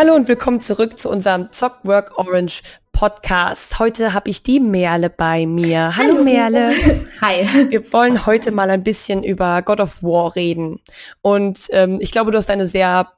Hallo und willkommen zurück zu unserem Zockwork Orange Podcast. Heute habe ich die Merle bei mir. Hallo, Hallo, Merle. Hi. Wir wollen heute mal ein bisschen über God of War reden. Und ähm, ich glaube, du hast eine sehr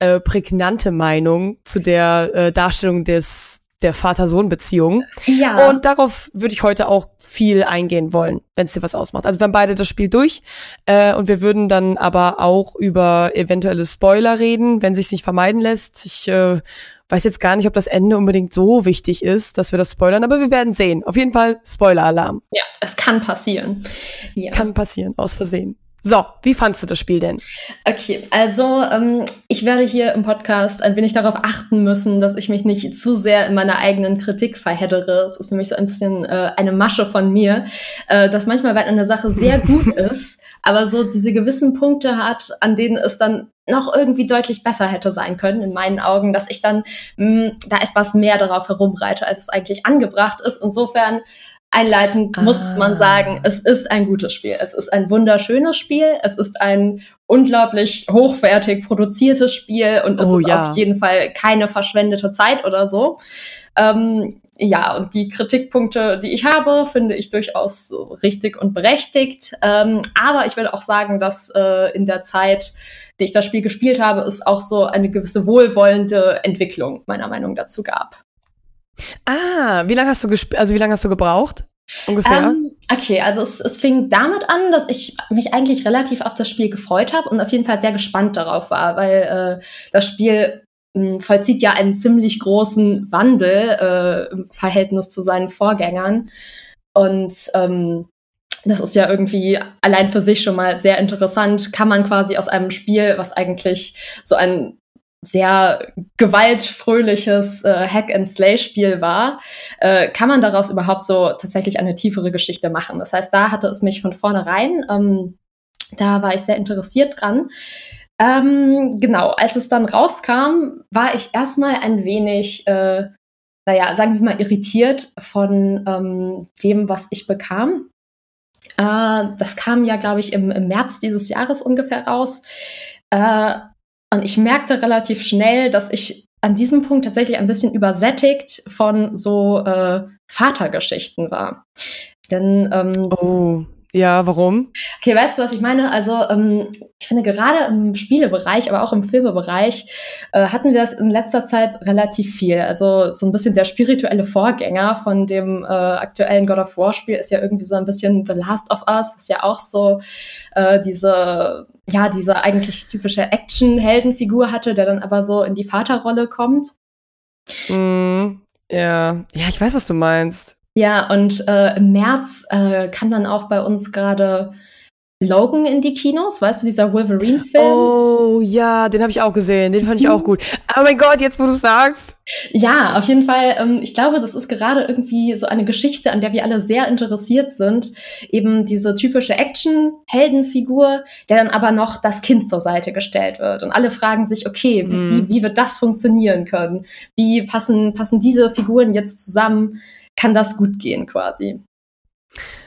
äh, prägnante Meinung zu der äh, Darstellung des der Vater-Sohn-Beziehung. Ja. Und darauf würde ich heute auch viel eingehen wollen, wenn es dir was ausmacht. Also wir haben beide das Spiel durch äh, und wir würden dann aber auch über eventuelle Spoiler reden, wenn sich nicht vermeiden lässt. Ich äh, weiß jetzt gar nicht, ob das Ende unbedingt so wichtig ist, dass wir das spoilern, aber wir werden sehen. Auf jeden Fall Spoiler-Alarm. Ja, es kann passieren. Ja. Kann passieren, aus Versehen. So, wie fandst du das Spiel denn? Okay, also ähm, ich werde hier im Podcast ein wenig darauf achten müssen, dass ich mich nicht zu sehr in meiner eigenen Kritik verheddere. Es ist nämlich so ein bisschen äh, eine Masche von mir, äh, dass manchmal, weil eine Sache sehr gut ist, aber so diese gewissen Punkte hat, an denen es dann noch irgendwie deutlich besser hätte sein können, in meinen Augen, dass ich dann mh, da etwas mehr darauf herumreite, als es eigentlich angebracht ist. Insofern Einleitend ah. muss man sagen, es ist ein gutes Spiel. Es ist ein wunderschönes Spiel. Es ist ein unglaublich hochwertig produziertes Spiel und es oh, ist ja. auf jeden Fall keine verschwendete Zeit oder so. Ähm, ja, und die Kritikpunkte, die ich habe, finde ich durchaus richtig und berechtigt. Ähm, aber ich würde auch sagen, dass äh, in der Zeit, die ich das Spiel gespielt habe, es auch so eine gewisse wohlwollende Entwicklung meiner Meinung dazu gab. Ah, wie lange hast du also wie lange hast du gebraucht? Ungefähr? Ähm, okay, also es, es fing damit an, dass ich mich eigentlich relativ auf das Spiel gefreut habe und auf jeden Fall sehr gespannt darauf war, weil äh, das Spiel mh, hm, vollzieht ja einen ziemlich großen Wandel äh, im Verhältnis zu seinen Vorgängern. Und ähm, das ist ja irgendwie allein für sich schon mal sehr interessant. Kann man quasi aus einem Spiel, was eigentlich so ein sehr gewaltfröhliches äh, Hack-and-Slay-Spiel war, äh, kann man daraus überhaupt so tatsächlich eine tiefere Geschichte machen. Das heißt, da hatte es mich von vornherein, ähm, da war ich sehr interessiert dran. Ähm, genau, als es dann rauskam, war ich erstmal ein wenig, äh, naja, sagen wir mal, irritiert von ähm, dem, was ich bekam. Äh, das kam ja, glaube ich, im, im März dieses Jahres ungefähr raus. Äh, und ich merkte relativ schnell, dass ich an diesem Punkt tatsächlich ein bisschen übersättigt von so äh, Vatergeschichten war. Denn ähm, oh. Ja, warum? Okay, weißt du, was ich meine? Also, ähm, ich finde gerade im Spielebereich, aber auch im Filmebereich, äh, hatten wir das in letzter Zeit relativ viel. Also, so ein bisschen der spirituelle Vorgänger von dem äh, aktuellen God of War Spiel ist ja irgendwie so ein bisschen The Last of Us, was ja auch so äh, diese, ja, diese eigentlich typische Action-Heldenfigur hatte, der dann aber so in die Vaterrolle kommt. Mm, ja, ja, ich weiß, was du meinst. Ja, und äh, im März äh, kam dann auch bei uns gerade Logan in die Kinos, weißt du, dieser Wolverine-Film? Oh ja, den habe ich auch gesehen, den fand ich auch gut. Oh mein Gott, jetzt wo du sagst. Ja, auf jeden Fall. Ähm, ich glaube, das ist gerade irgendwie so eine Geschichte, an der wir alle sehr interessiert sind. Eben diese typische Action-Heldenfigur, der dann aber noch das Kind zur Seite gestellt wird. Und alle fragen sich, okay, wie, mhm. wie, wie wird das funktionieren können? Wie passen, passen diese Figuren jetzt zusammen? Kann das gut gehen quasi.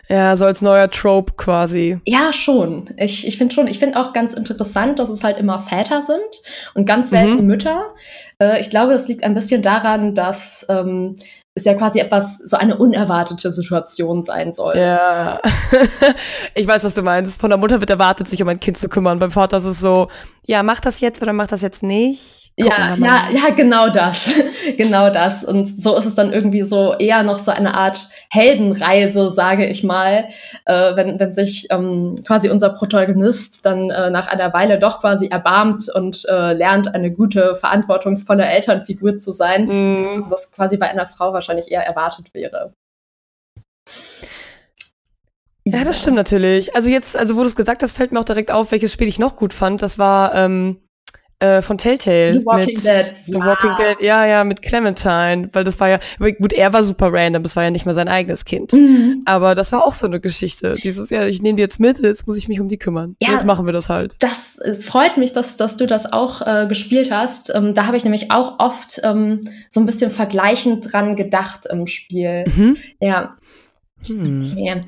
Ja, so als neuer Trope quasi. Ja, schon. Ich, ich finde schon, ich finde auch ganz interessant, dass es halt immer Väter sind und ganz selten mhm. Mütter. Äh, ich glaube, das liegt ein bisschen daran, dass ähm, es ja quasi etwas, so eine unerwartete Situation sein soll. Ja. ich weiß, was du meinst. Von der Mutter wird erwartet, sich um ein Kind zu kümmern. Beim Vater ist es so, ja, mach das jetzt oder mach das jetzt nicht ja, ja, ja, genau das. genau das. Und so ist es dann irgendwie so eher noch so eine Art Heldenreise, sage ich mal, äh, wenn, wenn sich ähm, quasi unser Protagonist dann äh, nach einer Weile doch quasi erbarmt und äh, lernt, eine gute, verantwortungsvolle Elternfigur zu sein, mhm. was quasi bei einer Frau wahrscheinlich eher erwartet wäre. Ja, das stimmt natürlich. Also jetzt, also wo du es gesagt hast, fällt mir auch direkt auf, welches Spiel ich noch gut fand. Das war ähm, äh, von Telltale. The Walking mit Dead. The ja. Walking Dead, ja, ja, mit Clementine, weil das war ja, gut, er war super random, das war ja nicht mal sein eigenes Kind. Mhm. Aber das war auch so eine Geschichte. Dieses, ja, ich nehme die jetzt mit, jetzt muss ich mich um die kümmern. Ja, jetzt machen wir das halt. Das äh, freut mich, dass, dass du das auch äh, gespielt hast. Ähm, da habe ich nämlich auch oft ähm, so ein bisschen vergleichend dran gedacht im Spiel. Mhm. Ja. Hm. Okay.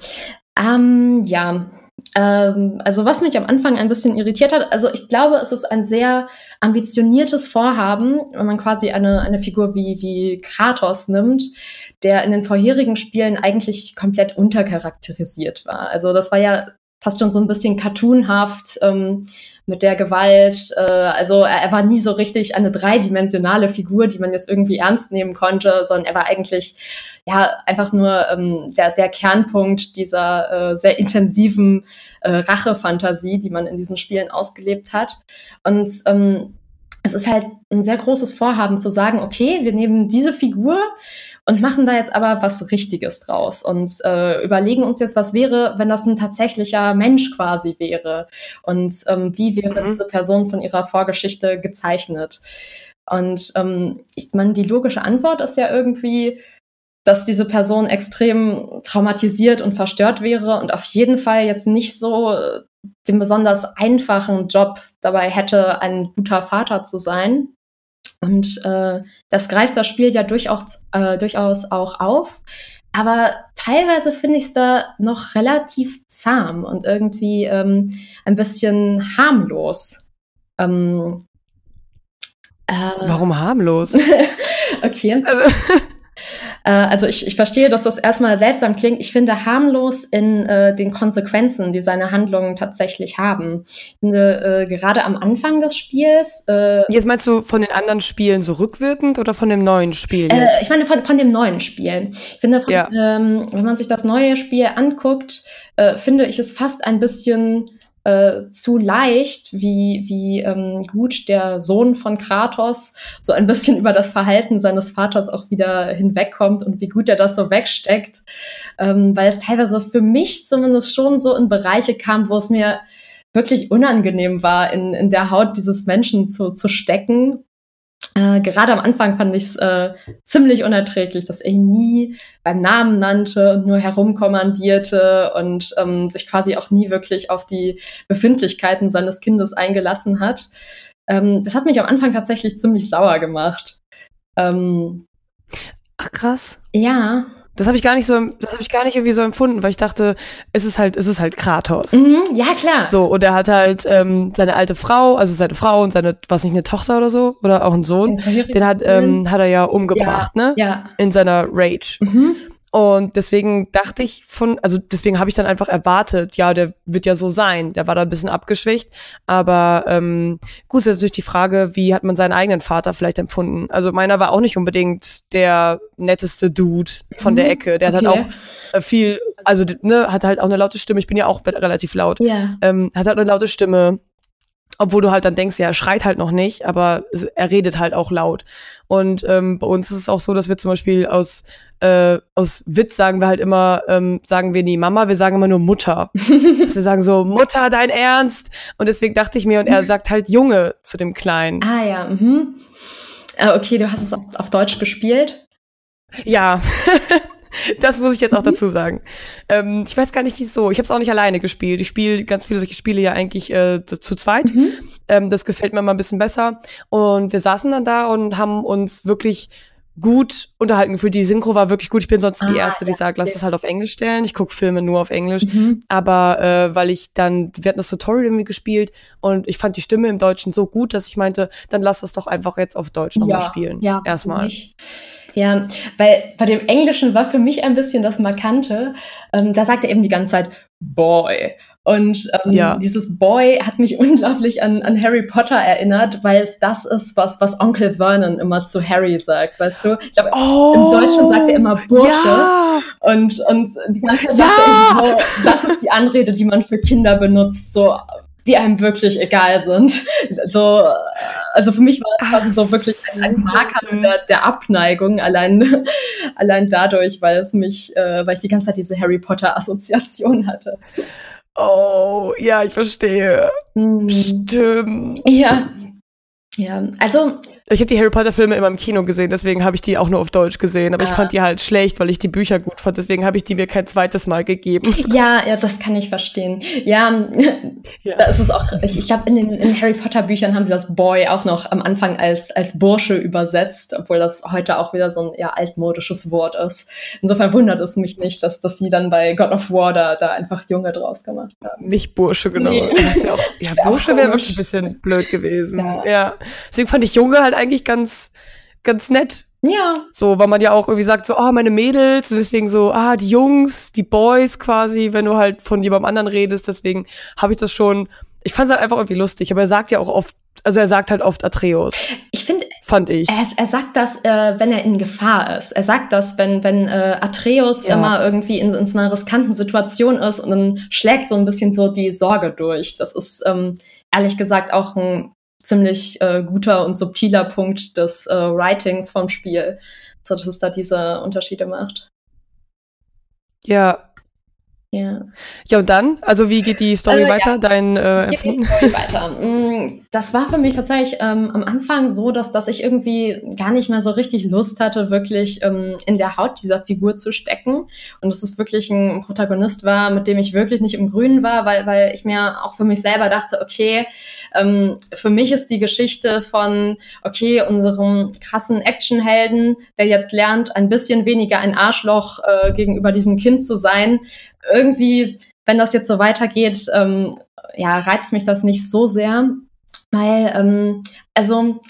Ähm, ja, ähm, also was mich am Anfang ein bisschen irritiert hat, also ich glaube, es ist ein sehr ambitioniertes Vorhaben, wenn man quasi eine, eine Figur wie, wie Kratos nimmt, der in den vorherigen Spielen eigentlich komplett untercharakterisiert war. Also das war ja fast schon so ein bisschen cartoonhaft ähm, mit der Gewalt. Äh, also er, er, war nie so richtig eine dreidimensionale Figur, die man jetzt irgendwie ernst nehmen konnte, sondern er war eigentlich ja einfach nur ähm, der, der Kernpunkt dieser äh, sehr intensiven äh, Rachefantasie, die man in diesen Spielen ausgelebt hat. Und ähm, es ist halt ein sehr großes Vorhaben zu sagen, okay, wir nehmen diese Figur und machen da jetzt aber was Richtiges draus und äh, überlegen uns jetzt, was wäre, wenn das ein tatsächlicher Mensch quasi wäre und ähm, wie wäre mhm. diese Person von ihrer Vorgeschichte gezeichnet. Und ähm, ich meine, die logische Antwort ist ja irgendwie, dass diese Person extrem traumatisiert und verstört wäre und auf jeden Fall jetzt nicht so äh, den besonders einfachen Job dabei hätte, ein guter Vater zu sein. Und äh, das greift das Spiel ja durchaus, äh, durchaus auch auf. Aber teilweise finde ich es da noch relativ zahm und irgendwie ähm, ein bisschen harmlos. Ähm, äh, Warum harmlos? okay. Also äh, also ich, ich verstehe, dass das erstmal seltsam klingt. Ich finde harmlos in äh, den Konsequenzen, die seine Handlungen tatsächlich haben. Ich finde, äh, gerade am Anfang des Spiels. Äh, jetzt meinst du von den anderen Spielen so rückwirkend oder von dem neuen Spiel? Äh, ich meine von, von dem neuen Spiel. Ich finde, von, ja. ähm, wenn man sich das neue Spiel anguckt, äh, finde ich es fast ein bisschen äh, zu leicht, wie, wie ähm, gut der Sohn von Kratos so ein bisschen über das Verhalten seines Vaters auch wieder hinwegkommt und wie gut er das so wegsteckt. Ähm, weil es teilweise für mich zumindest schon so in Bereiche kam, wo es mir wirklich unangenehm war, in, in der Haut dieses Menschen zu, zu stecken äh, gerade am Anfang fand ich es äh, ziemlich unerträglich, dass er ihn nie beim Namen nannte und nur herumkommandierte und ähm, sich quasi auch nie wirklich auf die Befindlichkeiten seines Kindes eingelassen hat. Ähm, das hat mich am Anfang tatsächlich ziemlich sauer gemacht. Ähm, Ach krass. Ja. Das habe ich gar nicht so, das habe ich gar nicht irgendwie so empfunden, weil ich dachte, es ist halt, es ist halt Kratos. Mhm, ja klar. So und er hat halt ähm, seine alte Frau, also seine Frau und seine, was nicht eine Tochter oder so oder auch ein Sohn, den hat, ähm, hat er ja umgebracht, ja, ne? Ja. In seiner Rage. Mhm. Und deswegen dachte ich von, also deswegen habe ich dann einfach erwartet, ja, der wird ja so sein. Der war da ein bisschen abgeschwächt. Aber ähm, gut, ist jetzt natürlich die Frage, wie hat man seinen eigenen Vater vielleicht empfunden? Also meiner war auch nicht unbedingt der netteste Dude von mhm. der Ecke. Der okay. hat halt auch äh, viel, also ne, hat halt auch eine laute Stimme. Ich bin ja auch relativ laut. Ja. Ähm, hat halt eine laute Stimme obwohl du halt dann denkst, ja, er schreit halt noch nicht, aber er redet halt auch laut. Und ähm, bei uns ist es auch so, dass wir zum Beispiel aus, äh, aus Witz sagen wir halt immer, ähm, sagen wir nie Mama, wir sagen immer nur Mutter. dass wir sagen so, Mutter, dein Ernst? Und deswegen dachte ich mir, und er sagt halt Junge zu dem Kleinen. Ah ja, mhm. Äh, okay, du hast es auf, auf Deutsch gespielt? Ja. das muss ich jetzt auch mhm. dazu sagen. Ähm, ich weiß gar nicht wieso. Ich habe es auch nicht alleine gespielt. Ich spiele ganz viele solche Spiele ja eigentlich äh, zu, zu, zweit. Mhm. Ähm, das gefällt mir mal ein bisschen besser. Und wir saßen dann da und haben uns wirklich gut unterhalten gefühlt. Die Synchro war wirklich gut. Ich bin sonst ah, die Erste, die sagt, lass es halt auf Englisch stellen. Ich gucke Filme nur auf Englisch. Mhm. Aber äh, weil ich dann, wir hatten das Tutorial irgendwie gespielt und ich fand die Stimme im Deutschen so gut, dass ich meinte, dann lass es doch einfach jetzt auf Deutsch nochmal ja, spielen. Ja, erstmal. Ja, weil bei dem Englischen war für mich ein bisschen das Markante. Ähm, da sagt er eben die ganze Zeit Boy. Und ähm, ja. dieses Boy hat mich unglaublich an, an Harry Potter erinnert, weil es das ist, was, was Onkel Vernon immer zu Harry sagt, weißt du? Ich glaube, oh, im Deutschen sagt er immer Bursche. Ja. Und, und die ganze Zeit ja. sagt er so, das ist die Anrede, die man für Kinder benutzt, so die einem wirklich egal sind. So, also für mich war quasi so wirklich ein, Marker der, der, Abneigung, allein, allein dadurch, weil es mich, äh, weil ich die ganze Zeit diese Harry Potter-Assoziation hatte. Oh, ja, ich verstehe. Mhm. Stimmt. Ja. Ja, also Ich habe die Harry Potter Filme immer im Kino gesehen, deswegen habe ich die auch nur auf Deutsch gesehen. Aber ja. ich fand die halt schlecht, weil ich die Bücher gut fand. Deswegen habe ich die mir kein zweites Mal gegeben. Ja, ja, das kann ich verstehen. Ja, ja. das ist auch. Ich, ich glaube, in den in Harry Potter Büchern haben sie das Boy auch noch am Anfang als als Bursche übersetzt, obwohl das heute auch wieder so ein ja altmodisches Wort ist. Insofern wundert es mich nicht, dass dass sie dann bei God of War da, da einfach Junge draus gemacht haben. Nicht Bursche, genau. Nee. Wär auch, ja, Bursche wäre wirklich ein bisschen blöd gewesen. Ja. ja. Deswegen fand ich Junge halt eigentlich ganz, ganz nett. Ja. So, weil man ja auch irgendwie sagt, so, ah, oh, meine Mädels, deswegen so, ah, die Jungs, die Boys quasi, wenn du halt von jemandem anderen redest, deswegen habe ich das schon, ich fand es halt einfach irgendwie lustig, aber er sagt ja auch oft, also er sagt halt oft Atreus. Ich finde, fand ich. Er, er sagt das, äh, wenn er in Gefahr ist. Er sagt das, wenn, wenn äh, Atreus ja. immer irgendwie in, in so einer riskanten Situation ist und dann schlägt so ein bisschen so die Sorge durch. Das ist ähm, ehrlich gesagt auch ein ziemlich äh, guter und subtiler Punkt des äh, Writings vom Spiel, so dass es da diese Unterschiede macht. Ja. Ja. Ja, und dann? Also, wie geht die Story äh, weiter? Ja. Dein äh, geht die Story weiter. Mm, das war für mich tatsächlich ähm, am Anfang so, dass, dass ich irgendwie gar nicht mehr so richtig Lust hatte, wirklich ähm, in der Haut dieser Figur zu stecken. Und dass es wirklich ein Protagonist war, mit dem ich wirklich nicht im Grünen war, weil, weil ich mir auch für mich selber dachte, okay, ähm, für mich ist die Geschichte von, okay, unserem krassen Actionhelden, der jetzt lernt, ein bisschen weniger ein Arschloch äh, gegenüber diesem Kind zu sein, irgendwie, wenn das jetzt so weitergeht, ähm, ja, reizt mich das nicht so sehr, weil, ähm, also,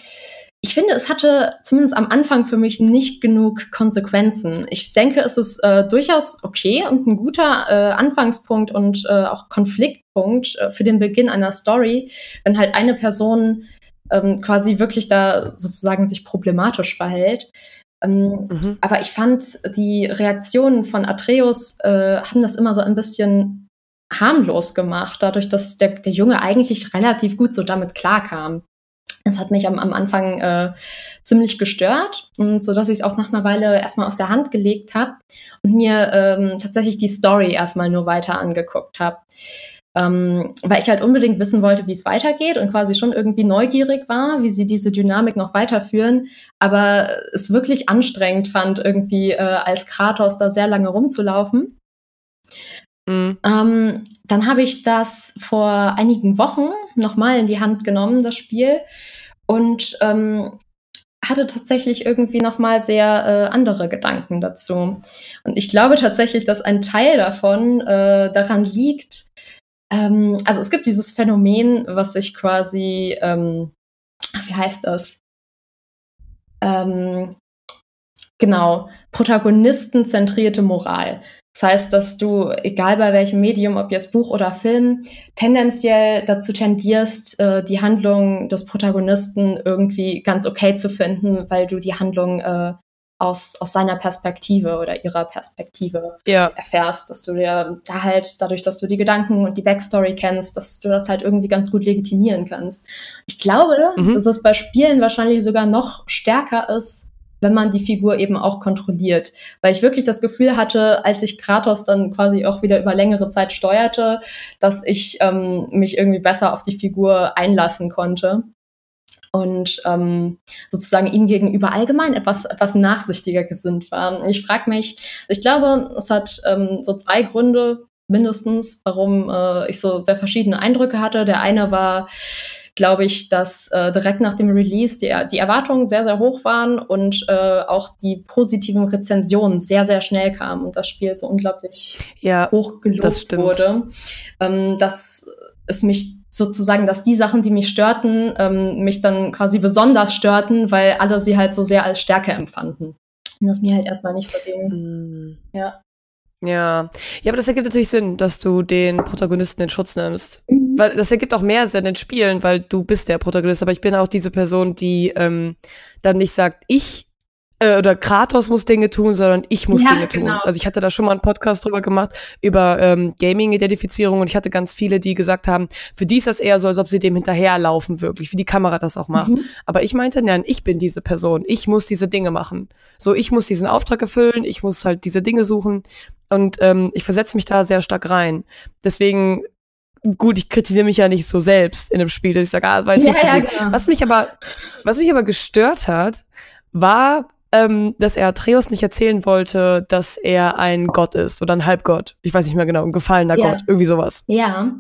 ich finde, es hatte zumindest am Anfang für mich nicht genug Konsequenzen. Ich denke, es ist äh, durchaus okay und ein guter äh, Anfangspunkt und äh, auch Konfliktpunkt äh, für den Beginn einer Story, wenn halt eine Person ähm, quasi wirklich da sozusagen sich problematisch verhält. Ähm, mhm. Aber ich fand, die Reaktionen von Atreus äh, haben das immer so ein bisschen harmlos gemacht, dadurch, dass der, der Junge eigentlich relativ gut so damit klarkam. Das hat mich am, am Anfang äh, ziemlich gestört, und so dass ich es auch nach einer Weile erstmal aus der Hand gelegt habe und mir ähm, tatsächlich die Story erstmal nur weiter angeguckt habe. Ähm, weil ich halt unbedingt wissen wollte, wie es weitergeht und quasi schon irgendwie neugierig war, wie sie diese Dynamik noch weiterführen, aber es wirklich anstrengend fand, irgendwie äh, als Kratos da sehr lange rumzulaufen. Mhm. Ähm, dann habe ich das vor einigen Wochen nochmal in die Hand genommen, das Spiel, und ähm, hatte tatsächlich irgendwie nochmal sehr äh, andere Gedanken dazu. Und ich glaube tatsächlich, dass ein Teil davon äh, daran liegt, ähm, also es gibt dieses Phänomen, was sich quasi, ähm, wie heißt das? Ähm, genau, protagonistenzentrierte Moral. Das heißt, dass du, egal bei welchem Medium, ob jetzt Buch oder Film, tendenziell dazu tendierst, äh, die Handlung des Protagonisten irgendwie ganz okay zu finden, weil du die Handlung äh, aus, aus seiner Perspektive oder ihrer Perspektive ja. erfährst, dass du dir da halt, dadurch, dass du die Gedanken und die Backstory kennst, dass du das halt irgendwie ganz gut legitimieren kannst. Ich glaube, mhm. dass es bei Spielen wahrscheinlich sogar noch stärker ist, wenn man die Figur eben auch kontrolliert. Weil ich wirklich das Gefühl hatte, als ich Kratos dann quasi auch wieder über längere Zeit steuerte, dass ich ähm, mich irgendwie besser auf die Figur einlassen konnte und ähm, sozusagen ihm gegenüber allgemein etwas, etwas nachsichtiger gesinnt war. Ich frage mich, ich glaube, es hat ähm, so zwei Gründe mindestens, warum äh, ich so sehr verschiedene Eindrücke hatte. Der eine war, glaube ich, dass äh, direkt nach dem Release die, die Erwartungen sehr, sehr hoch waren und äh, auch die positiven Rezensionen sehr, sehr schnell kamen und das Spiel so unglaublich ja, hoch gelobt wurde. Ähm, dass es mich sozusagen, dass die Sachen, die mich störten, ähm, mich dann quasi besonders störten, weil alle sie halt so sehr als Stärke empfanden. Und das mir halt erstmal nicht so ging. Mhm. Ja. Ja. Ja, aber das ergibt natürlich Sinn, dass du den Protagonisten in Schutz nimmst. Mhm. Weil das ergibt auch mehr Sinn in Spielen, weil du bist der Protagonist. Aber ich bin auch diese Person, die ähm, dann nicht sagt, ich äh, oder Kratos muss Dinge tun, sondern ich muss ja, Dinge tun. Genau. Also ich hatte da schon mal einen Podcast drüber gemacht, über ähm, Gaming-Identifizierung und ich hatte ganz viele, die gesagt haben, für die ist das eher so, als ob sie dem hinterherlaufen, wirklich, wie die Kamera das auch macht. Mhm. Aber ich meinte, nein, ich bin diese Person, ich muss diese Dinge machen. So, ich muss diesen Auftrag erfüllen, ich muss halt diese Dinge suchen und ähm, ich versetze mich da sehr stark rein. Deswegen gut, ich kritisiere mich ja nicht so selbst in dem Spiel, dass ich sage, ah, war jetzt Ja, nicht so ja, gut. genau. Was mich aber, was mich aber gestört hat, war, ähm, dass er Atreus nicht erzählen wollte, dass er ein Gott ist oder ein Halbgott. Ich weiß nicht mehr genau, ein gefallener Ja. Gott, irgendwie sowas. Ja.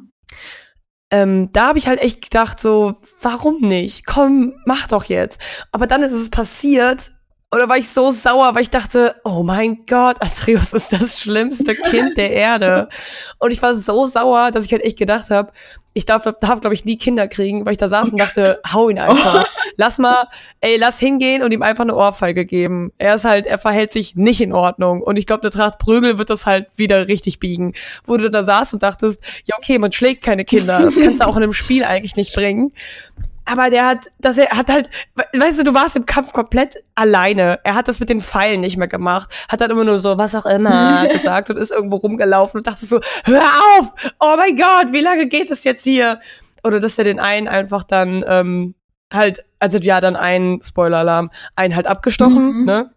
Ähm, da habe ich halt echt gedacht, so, warum nicht? Komm, mach doch jetzt. Aber dann ist es passiert. Oder war ich so sauer, weil ich dachte, oh mein Gott, Atreus ist das schlimmste Kind der Erde. Und ich war so sauer, dass ich halt echt gedacht habe, ich darf, darf glaube ich, nie Kinder kriegen, weil ich da saß und dachte, hau ihn einfach. Lass mal, ey, lass hingehen und ihm einfach eine Ohrfeige geben. Er ist halt, er verhält sich nicht in Ordnung. Und ich glaube, eine Tracht Prügel wird das halt wieder richtig biegen. Wo du da saßt und dachtest, ja, okay, man schlägt keine Kinder. Das kannst du auch in einem Spiel eigentlich nicht bringen. Aber der hat, dass er hat halt, we- weißt du, du warst im Kampf komplett alleine. Er hat das mit den Pfeilen nicht mehr gemacht. Hat dann immer nur so, was auch immer gesagt und ist irgendwo rumgelaufen und dachte so, hör auf! Oh mein Gott, wie lange geht es jetzt hier? Oder dass er den einen einfach dann, ähm, halt, also ja, dann einen, Spoiler-Alarm, einen halt abgestochen, Mhm. ne?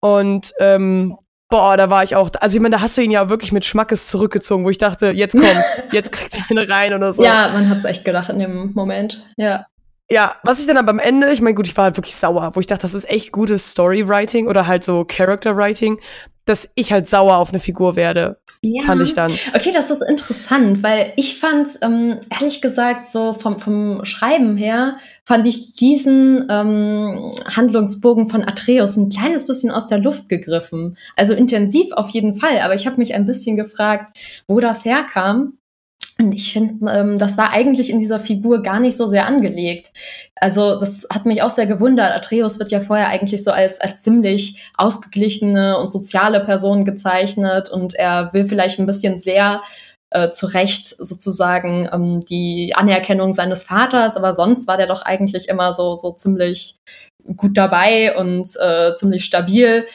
Und, ähm, boah, da war ich auch, also ich meine, da hast du ihn ja wirklich mit Schmackes zurückgezogen, wo ich dachte, jetzt kommt's, jetzt kriegt er eine rein oder so. Ja, man hat es echt gedacht in dem Moment. Ja. Ja, was ich dann aber am Ende, ich meine, gut, ich war halt wirklich sauer, wo ich dachte, das ist echt gutes Storywriting oder halt so Character Writing, dass ich halt sauer auf eine Figur werde, ja. fand ich dann. Okay, das ist interessant, weil ich fand, ähm, ehrlich gesagt, so vom, vom Schreiben her, fand ich diesen ähm, Handlungsbogen von Atreus ein kleines bisschen aus der Luft gegriffen. Also intensiv auf jeden Fall, aber ich habe mich ein bisschen gefragt, wo das herkam. Und ich finde, ähm, das war eigentlich in dieser Figur gar nicht so sehr angelegt. Also das hat mich auch sehr gewundert. Atreus wird ja vorher eigentlich so als, als ziemlich ausgeglichene und soziale Person gezeichnet und er will vielleicht ein bisschen sehr äh, zu Recht sozusagen ähm, die Anerkennung seines Vaters, aber sonst war der doch eigentlich immer so, so ziemlich gut dabei und äh, ziemlich stabil.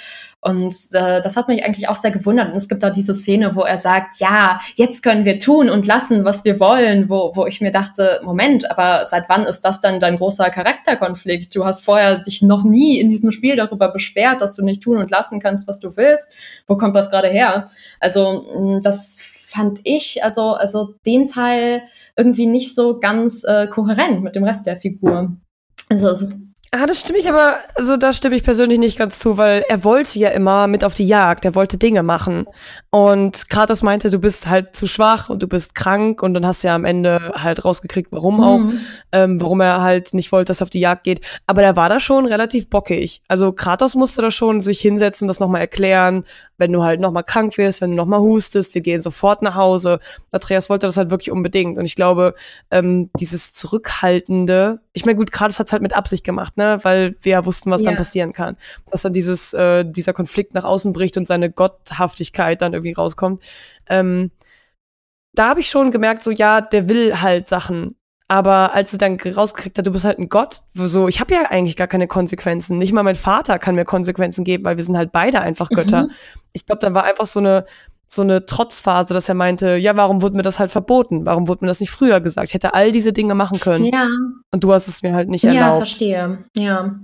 Und äh, das hat mich eigentlich auch sehr gewundert. Und es gibt da diese Szene, wo er sagt, ja, jetzt können wir tun und lassen, was wir wollen, wo, wo ich mir dachte, Moment, aber seit wann ist das dann dein großer Charakterkonflikt? Du hast vorher dich noch nie in diesem Spiel darüber beschwert, dass du nicht tun und lassen kannst, was du willst. Wo kommt das gerade her? Also, das fand ich, also, also den Teil irgendwie nicht so ganz äh, kohärent mit dem Rest der Figur. Also, es ist Ah, das stimme ich aber, also da stimme ich persönlich nicht ganz zu, weil er wollte ja immer mit auf die Jagd, er wollte Dinge machen. Und Kratos meinte, du bist halt zu schwach und du bist krank und dann hast du ja am Ende halt rausgekriegt, warum auch, Mhm. ähm, warum er halt nicht wollte, dass er auf die Jagd geht. Aber der war da schon relativ bockig. Also Kratos musste da schon sich hinsetzen, das nochmal erklären, wenn du halt nochmal krank wirst, wenn du nochmal hustest, wir gehen sofort nach Hause. Atreus wollte das halt wirklich unbedingt. Und ich glaube, ähm, dieses Zurückhaltende, ich meine, gut, Kratos hat es halt mit Absicht gemacht, ne? Weil wir ja wussten, was dann Ja. passieren kann. Dass dann dieses, äh, dieser Konflikt nach außen bricht und seine Gotthaftigkeit dann irgendwie rauskommt. Ähm, da habe ich schon gemerkt, so ja, der will halt Sachen. Aber als er dann rausgekriegt hat, du bist halt ein Gott, so, ich habe ja eigentlich gar keine Konsequenzen. Nicht mal mein Vater kann mir Konsequenzen geben, weil wir sind halt beide einfach Götter. Mhm. Ich glaube, dann war einfach so eine, so eine Trotzphase, dass er meinte, ja, warum wurde mir das halt verboten? Warum wurde mir das nicht früher gesagt? Ich hätte all diese Dinge machen können. Ja, Und du hast es mir halt nicht ja, erlaubt. verstehe. Ja.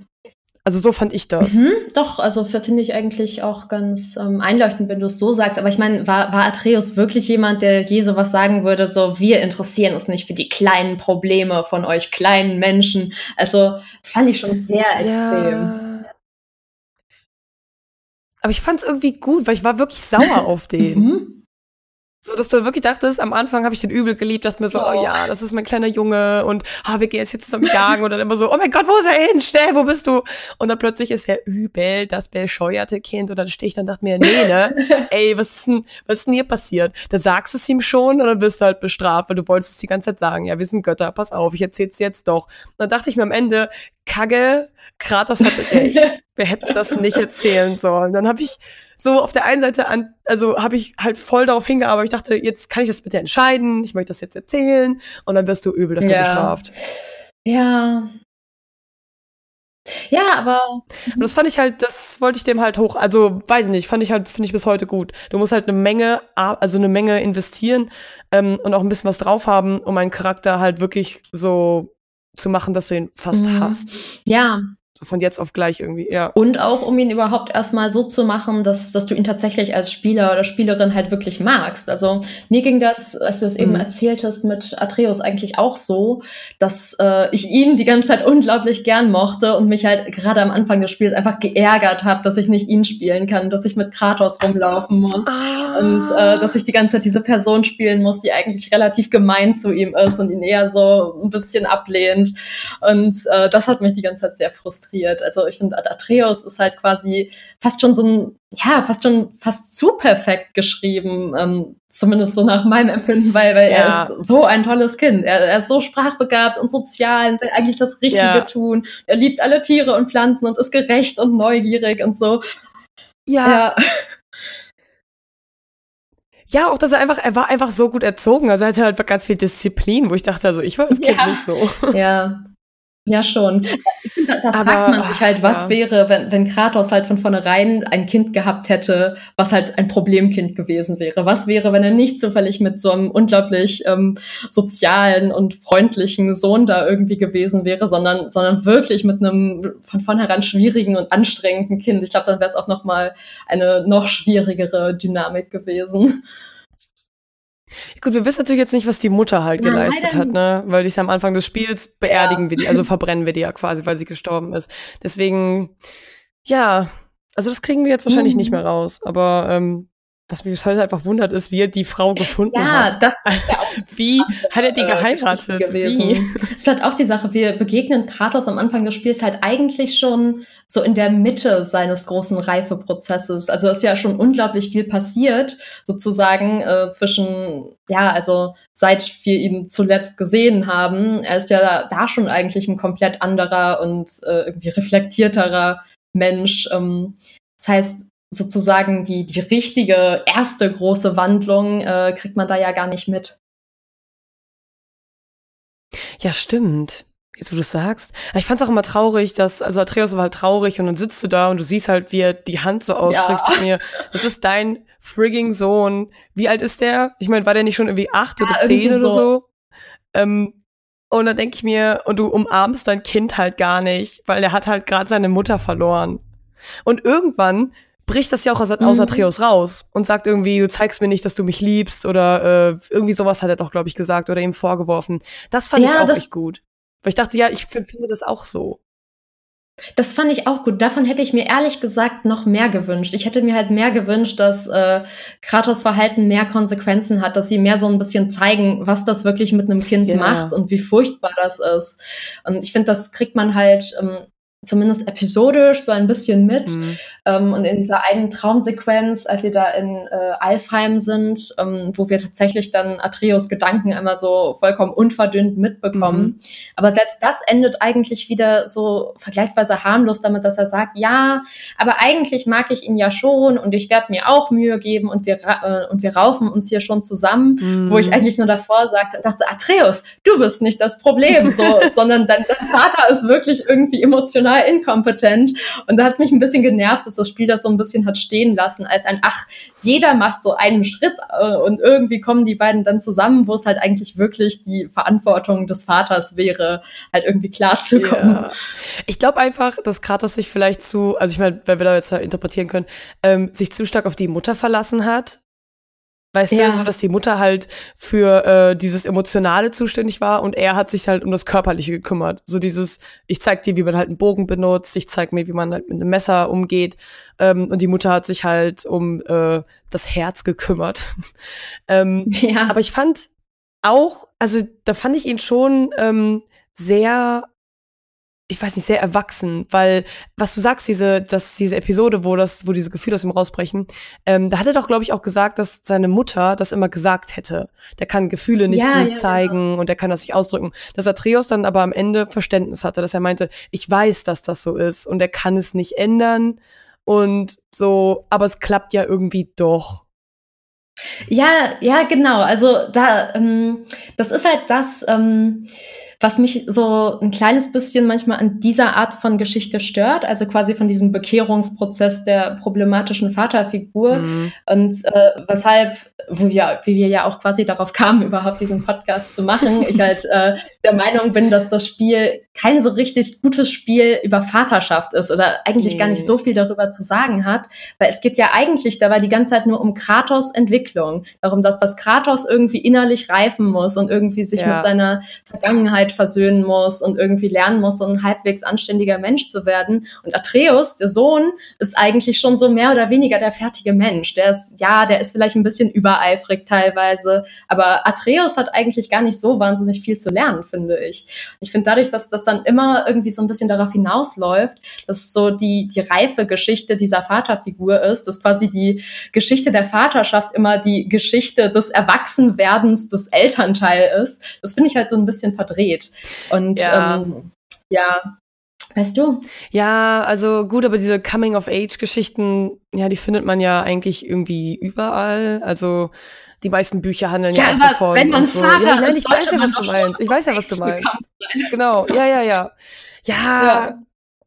Also so fand ich das. Mhm, doch, also finde ich eigentlich auch ganz ähm, einleuchtend, wenn du es so sagst. Aber ich meine, war, war Atreus wirklich jemand, der je sowas sagen würde, so wir interessieren uns nicht für die kleinen Probleme von euch kleinen Menschen. Also das fand ich schon sehr extrem. Ja. Aber ich fand es irgendwie gut, weil ich war wirklich sauer auf den. Mhm. So, dass du wirklich dachtest, am Anfang habe ich den übel geliebt, dachte mir so, oh Oh. ja, das ist mein kleiner Junge und ah, wir gehen jetzt hier zusammen jagen und dann immer so, oh mein Gott, wo ist er hin? Schnell, wo bist du? Und dann plötzlich ist er übel, das bescheuerte Kind und dann stehe ich dann und dachte mir, nee, ne? Ey, was ist denn, was ist denn hier passiert? Da sagst du es ihm schon und dann wirst du halt bestraft, weil du wolltest es die ganze Zeit sagen, ja, wir sind Götter, pass auf, ich erzähl's jetzt doch. Und dann dachte ich mir am Ende, Kacke, Kratos hatte recht. Wir hätten das nicht erzählen sollen. Dann habe ich so auf der einen Seite an, also habe ich halt voll darauf hingearbeitet. Ich dachte, jetzt kann ich das bitte entscheiden. Ich möchte das jetzt erzählen. Und dann wirst du übel dafür Ja. bestraft. Ja. Ja, aber Und das fand ich halt, das wollte ich dem halt hoch, also weiß ich nicht, fand ich halt, finde ich bis heute gut. Du musst halt eine Menge, also eine Menge investieren ähm, und auch ein bisschen was drauf haben, um einen Charakter halt wirklich so zu machen, dass du ihn fast Mhm. hast. ja, von jetzt auf gleich irgendwie, ja. Und auch, um ihn überhaupt erstmal so zu machen, dass, dass du ihn tatsächlich als Spieler oder Spielerin halt wirklich magst. Also mir ging das, als du es eben mhm. erzählt hast, mit Atreus eigentlich auch so, dass äh, ich ihn die ganze Zeit unglaublich gern mochte und mich halt gerade am Anfang des Spiels einfach geärgert habe, dass ich nicht ihn spielen kann, dass ich mit Kratos rumlaufen muss ah. und äh, dass ich die ganze Zeit diese Person spielen muss, die eigentlich relativ gemein zu ihm ist und ihn eher so ein bisschen ablehnt. Und äh, das hat mich die ganze Zeit sehr frustriert frustriert. Also ich finde, Atreus ist halt quasi fast schon so ein, ja, fast schon fast zu perfekt geschrieben, ähm, zumindest so nach meinem Empfinden, weil, weil ja. er ist so ein tolles Kind. Er, er, ist so sprachbegabt und sozial und will eigentlich das Richtige ja. tun. Er liebt alle Tiere und Pflanzen und ist gerecht und neugierig und so. ja. ja. Ja, auch dass er einfach, er war einfach so gut erzogen. Also er hatte halt ganz viel Disziplin, wo ich dachte, also ich war als Kind ja. nicht so. Ja, ja, schon. Da, da Aber, fragt man sich halt, was ja. wäre, wenn, wenn Kratos halt von vornherein ein Kind gehabt hätte, was halt ein Problemkind gewesen wäre. Was wäre, wenn er nicht zufällig mit so einem unglaublich ähm, sozialen und freundlichen Sohn da irgendwie gewesen wäre, sondern, sondern wirklich mit einem von vornherein schwierigen und anstrengenden Kind. Ich glaube, dann wäre es auch noch mal eine noch schwierigere Dynamik gewesen. Gut, wir wissen natürlich jetzt nicht, was die Mutter halt ja, geleistet hat, ne? Weil die ist ja am Anfang des Spiels beerdigen ja. wir die, also verbrennen wir die ja quasi, weil sie gestorben ist. Deswegen, ja, also das kriegen wir jetzt wahrscheinlich mhm. nicht mehr raus. Aber ähm, was mich heute einfach wundert, ist, wie er die Frau gefunden ja, hat. Ja, das ist ja auch Wie hat er die geheiratet? Wie? Das ist halt auch die Sache. Wir begegnen Kratos am Anfang des Spiels halt eigentlich schon so in der Mitte seines großen Reifeprozesses. Also ist ja schon unglaublich viel passiert, sozusagen äh, zwischen, ja, also seit wir ihn zuletzt gesehen haben. Er ist ja da, da schon eigentlich ein komplett anderer und äh, irgendwie reflektierterer Mensch. Ähm, das heißt, sozusagen die, die richtige erste große Wandlung äh, kriegt man da ja gar nicht mit. Ja, stimmt. Jetzt, wo du sagst. Ich fand es auch immer traurig, dass, also Atreus war halt traurig und dann sitzt du da und du siehst halt, wie er die Hand so ausstreckt ja. mir. Das ist dein frigging Sohn. Wie alt ist der? Ich meine, war der nicht schon irgendwie acht ja, oder zehn oder so? so? Ähm, und dann denke ich mir, und du umarmst dein Kind halt gar nicht, weil er hat halt gerade seine Mutter verloren. Und irgendwann bricht das ja auch aus, aus mhm. Atreus raus und sagt irgendwie, du zeigst mir nicht, dass du mich liebst oder äh, irgendwie sowas hat er doch, glaube ich, gesagt oder ihm vorgeworfen. Das fand ja, ich auch nicht gut. Weil ich dachte, ja, ich finde das auch so. Das fand ich auch gut. Davon hätte ich mir ehrlich gesagt noch mehr gewünscht. Ich hätte mir halt mehr gewünscht, dass äh, Kratos Verhalten mehr Konsequenzen hat, dass sie mehr so ein bisschen zeigen, was das wirklich mit einem Kind ja. macht und wie furchtbar das ist. Und ich finde, das kriegt man halt ähm, zumindest episodisch so ein bisschen mit. Mhm. Ähm, und in dieser einen Traumsequenz, als sie da in äh, Alfheim sind, ähm, wo wir tatsächlich dann Atreus Gedanken immer so vollkommen unverdünnt mitbekommen. Mhm. Aber selbst das endet eigentlich wieder so vergleichsweise harmlos damit, dass er sagt, ja, aber eigentlich mag ich ihn ja schon und ich werde mir auch Mühe geben und wir, äh, und wir raufen uns hier schon zusammen, mhm. wo ich eigentlich nur davor sagte, dachte, Atreus, du bist nicht das Problem, so, sondern dein, dein Vater ist wirklich irgendwie emotional emotional inkompetent. Und da hat es mich ein bisschen genervt, dass das Spiel das so ein bisschen hat stehen lassen, als ein, ach, jeder macht so einen Schritt äh, und irgendwie kommen die beiden dann zusammen, wo es halt eigentlich wirklich die Verantwortung des Vaters wäre, halt irgendwie klar zu kommen. Ja. Ich glaube einfach, dass Kratos sich vielleicht zu, also ich meine, weil wir da jetzt interpretieren können, ähm, sich zu stark auf die Mutter verlassen hat Weißt ja. du, so dass die Mutter halt für äh, dieses Emotionale zuständig war und er hat sich halt um das Körperliche gekümmert. So dieses, ich zeig dir, wie man halt einen Bogen benutzt, ich zeig mir, wie man halt mit einem Messer umgeht. Ähm, und die Mutter hat sich halt um äh, das Herz gekümmert. ähm, ja. Aber ich fand auch, also da fand ich ihn schon ähm, sehr ich weiß nicht, sehr erwachsen, weil was du sagst, diese, dass diese Episode, wo das, wo diese Gefühle aus ihm rausbrechen, ähm, da hat er doch, glaube ich, auch gesagt, dass seine Mutter das immer gesagt hätte. Der kann Gefühle nicht ja, gut ja, zeigen genau. und der kann das nicht ausdrücken. Dass Atreus dann aber am Ende Verständnis hatte, dass er meinte, ich weiß, dass das so ist und er kann es nicht ändern und so, aber es klappt ja irgendwie doch. Ja, ja, genau. Also da, ähm, das ist halt das, ähm, was mich so ein kleines bisschen manchmal an dieser Art von Geschichte stört, also quasi von diesem Bekehrungsprozess der problematischen Vaterfigur mhm. und äh, weshalb, wo wir, wie wir ja auch quasi darauf kamen, überhaupt diesen Podcast zu machen, ich halt äh, der Meinung bin, dass das Spiel kein so richtig gutes Spiel über Vaterschaft ist oder eigentlich nee. gar nicht so viel darüber zu sagen hat, weil es geht ja eigentlich dabei die ganze Zeit nur um Kratos Entwicklung, darum, dass das Kratos irgendwie innerlich reifen muss und irgendwie sich ja. mit seiner Vergangenheit Vergangenheit versöhnen muss und irgendwie lernen muss, so ein halbwegs anständiger Mensch zu werden. Und Atreus, der Sohn, ist eigentlich schon so mehr oder weniger der fertige Mensch. Der ist, ja, der ist vielleicht ein bisschen übereifrig teilweise, aber Atreus hat eigentlich gar nicht so wahnsinnig viel zu lernen, finde ich. Ich finde dadurch, dass das dann immer irgendwie so ein bisschen darauf hinausläuft, dass so die, die reife Geschichte dieser Vaterfigur ist, dass quasi die Geschichte der Vaterschaft immer die Geschichte des Erwachsenwerdens des Elternteil ist. Das finde ich halt so ein bisschen verdreht geht. Und ja. Ähm, ja, Weißt du? Ja, also gut, aber diese Coming-of-Age-Geschichten, ja, die findet man ja eigentlich irgendwie überall. Also die meisten Bücher handeln ja, ja auch davon. Wenn man so. Vater ja, nein, ich weiß ja, was du meinst. Ich weiß ja, was du meinst. Genau, ja, ja, ja. Ja, ja.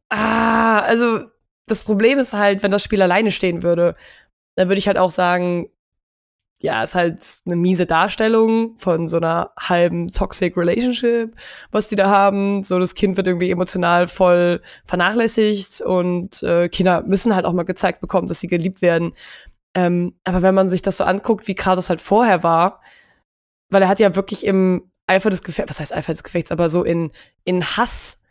Ah, also das Problem ist halt, wenn das Spiel alleine stehen würde, dann würde ich halt auch sagen, ja, ist halt eine miese Darstellung von so einer halben toxic Relationship, was die da haben. So, das Kind wird irgendwie emotional voll vernachlässigt und äh, Kinder müssen halt auch mal gezeigt bekommen, dass sie geliebt werden. Ähm, aber wenn man sich das so anguckt, wie Kratos halt vorher war, weil er hat ja wirklich im Eifer des Gefechts, was heißt Eifer des Gefechts, aber so in, in Hass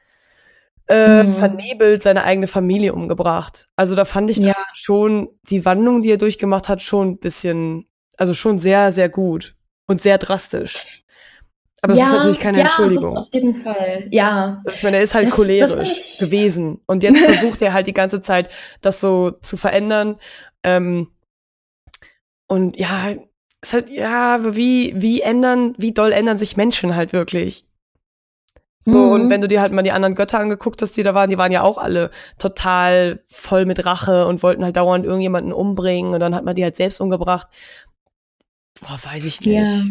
äh, mhm. vernebelt seine eigene Familie umgebracht. Also da fand ich ja. schon die Wandlung, die er durchgemacht hat, schon ein bisschen also schon sehr, sehr gut und sehr drastisch. Aber ja, das ist natürlich keine ja, Entschuldigung. Das auf jeden Fall, ja. Ich meine, er ist halt das, cholerisch das gewesen. Und jetzt versucht er halt die ganze Zeit, das so zu verändern. Ähm, und ja, ist halt, ja, wie, wie ändern, wie doll ändern sich Menschen halt wirklich? So, mhm. und wenn du dir halt mal die anderen Götter angeguckt hast, die da waren, die waren ja auch alle total voll mit Rache und wollten halt dauernd irgendjemanden umbringen und dann hat man die halt selbst umgebracht. Boah, weiß ich nicht. Ja.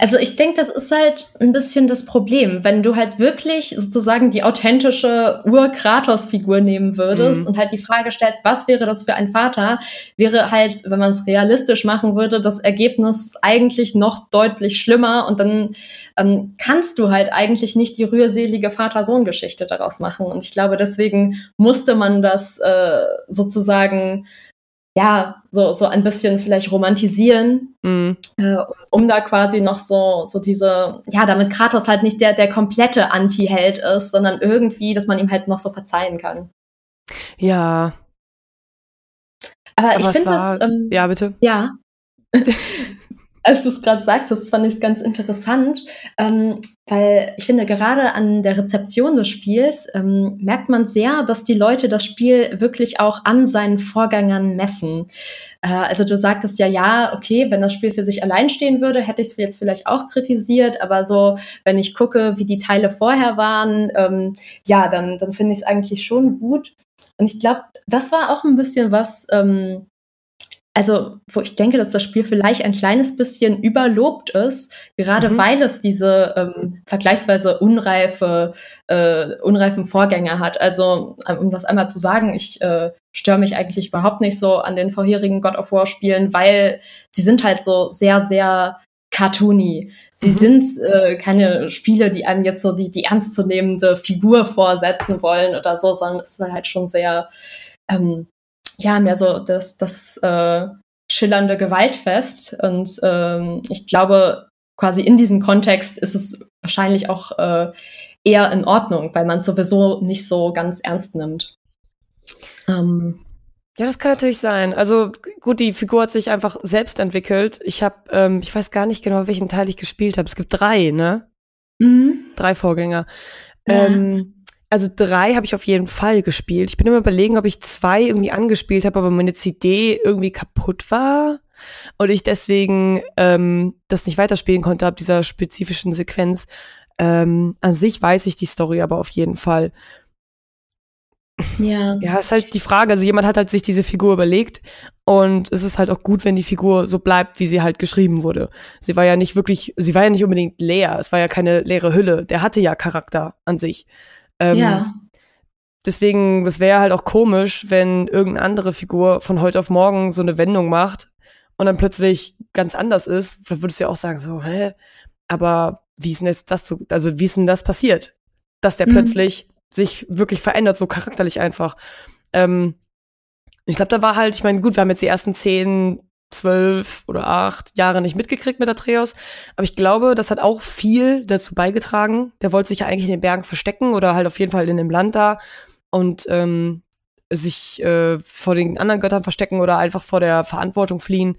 Also ich denke, das ist halt ein bisschen das Problem, wenn du halt wirklich sozusagen die authentische Ur-Kratos-Figur nehmen würdest mhm. und halt die Frage stellst, was wäre das für ein Vater, wäre halt, wenn man es realistisch machen würde, das Ergebnis eigentlich noch deutlich schlimmer und dann ähm, kannst du halt eigentlich nicht die rührselige Vater-Sohn-Geschichte daraus machen. Und ich glaube, deswegen musste man das äh, sozusagen ja, so, so ein bisschen vielleicht romantisieren, mhm. äh, um da quasi noch so, so diese, ja, damit Kratos halt nicht der, der komplette Anti-Held ist, sondern irgendwie, dass man ihm halt noch so verzeihen kann. Ja. Aber, Aber ich finde das. Ähm, ja, bitte. Ja. als du es gerade sagtest, fand ich es ganz interessant, ähm, weil ich finde, gerade an der Rezeption des Spiels ähm, merkt man sehr, dass die Leute das Spiel wirklich auch an seinen Vorgängern messen. Äh, also du sagtest ja, ja, okay, wenn das Spiel für sich allein stehen würde, hätte ich es jetzt vielleicht auch kritisiert, aber so, wenn ich gucke, wie die Teile vorher waren, ähm, ja, dann, dann finde ich es eigentlich schon gut. Und ich glaube, das war auch ein bisschen was, ähm, also wo ich denke, dass das Spiel vielleicht ein kleines bisschen überlobt ist, gerade mhm. weil es diese ähm, vergleichsweise unreife, äh, unreifen Vorgänger hat. Also ähm, um das einmal zu sagen, ich äh, störe mich eigentlich überhaupt nicht so an den vorherigen God of War Spielen, weil sie sind halt so sehr, sehr cartoony. Sie mhm. sind äh, keine Spiele, die einem jetzt so die, die ernstzunehmende Figur vorsetzen wollen oder so, sondern es ist halt schon sehr ähm, ja, mehr so das, das äh, schillernde Gewaltfest. Und ähm, ich glaube, quasi in diesem Kontext ist es wahrscheinlich auch äh, eher in Ordnung, weil man es sowieso nicht so ganz ernst nimmt. Ähm, ja, das kann natürlich sein. Also gut, die Figur hat sich einfach selbst entwickelt. Ich habe, ähm, ich weiß gar nicht genau, welchen Teil ich gespielt habe. Es gibt drei, ne? Mhm. Drei Vorgänger. Ja. Ähm, also drei habe ich auf jeden Fall gespielt. Ich bin immer überlegen, ob ich zwei irgendwie angespielt habe, aber meine CD irgendwie kaputt war und ich deswegen ähm, das nicht weiterspielen konnte ab dieser spezifischen Sequenz. Ähm, an sich weiß ich die Story aber auf jeden Fall. Ja. Ja, ist halt die Frage. Also jemand hat halt sich diese Figur überlegt und es ist halt auch gut, wenn die Figur so bleibt, wie sie halt geschrieben wurde. Sie war ja nicht wirklich, sie war ja nicht unbedingt leer. Es war ja keine leere Hülle. Der hatte ja Charakter an sich. Ähm, ja. Deswegen, das wäre halt auch komisch, wenn irgendeine andere Figur von heute auf morgen so eine Wendung macht und dann plötzlich ganz anders ist. Dann würdest du ja auch sagen, so, hä? Aber wie ist denn jetzt das so, also wie ist denn das passiert? Dass der mhm. plötzlich sich wirklich verändert, so charakterlich einfach. Ähm, ich glaube, da war halt, ich meine, gut, wir haben jetzt die ersten zehn, zwölf oder acht Jahre nicht mitgekriegt mit Atreus, aber ich glaube, das hat auch viel dazu beigetragen. Der wollte sich ja eigentlich in den Bergen verstecken oder halt auf jeden Fall in dem Land da und ähm, sich äh, vor den anderen Göttern verstecken oder einfach vor der Verantwortung fliehen.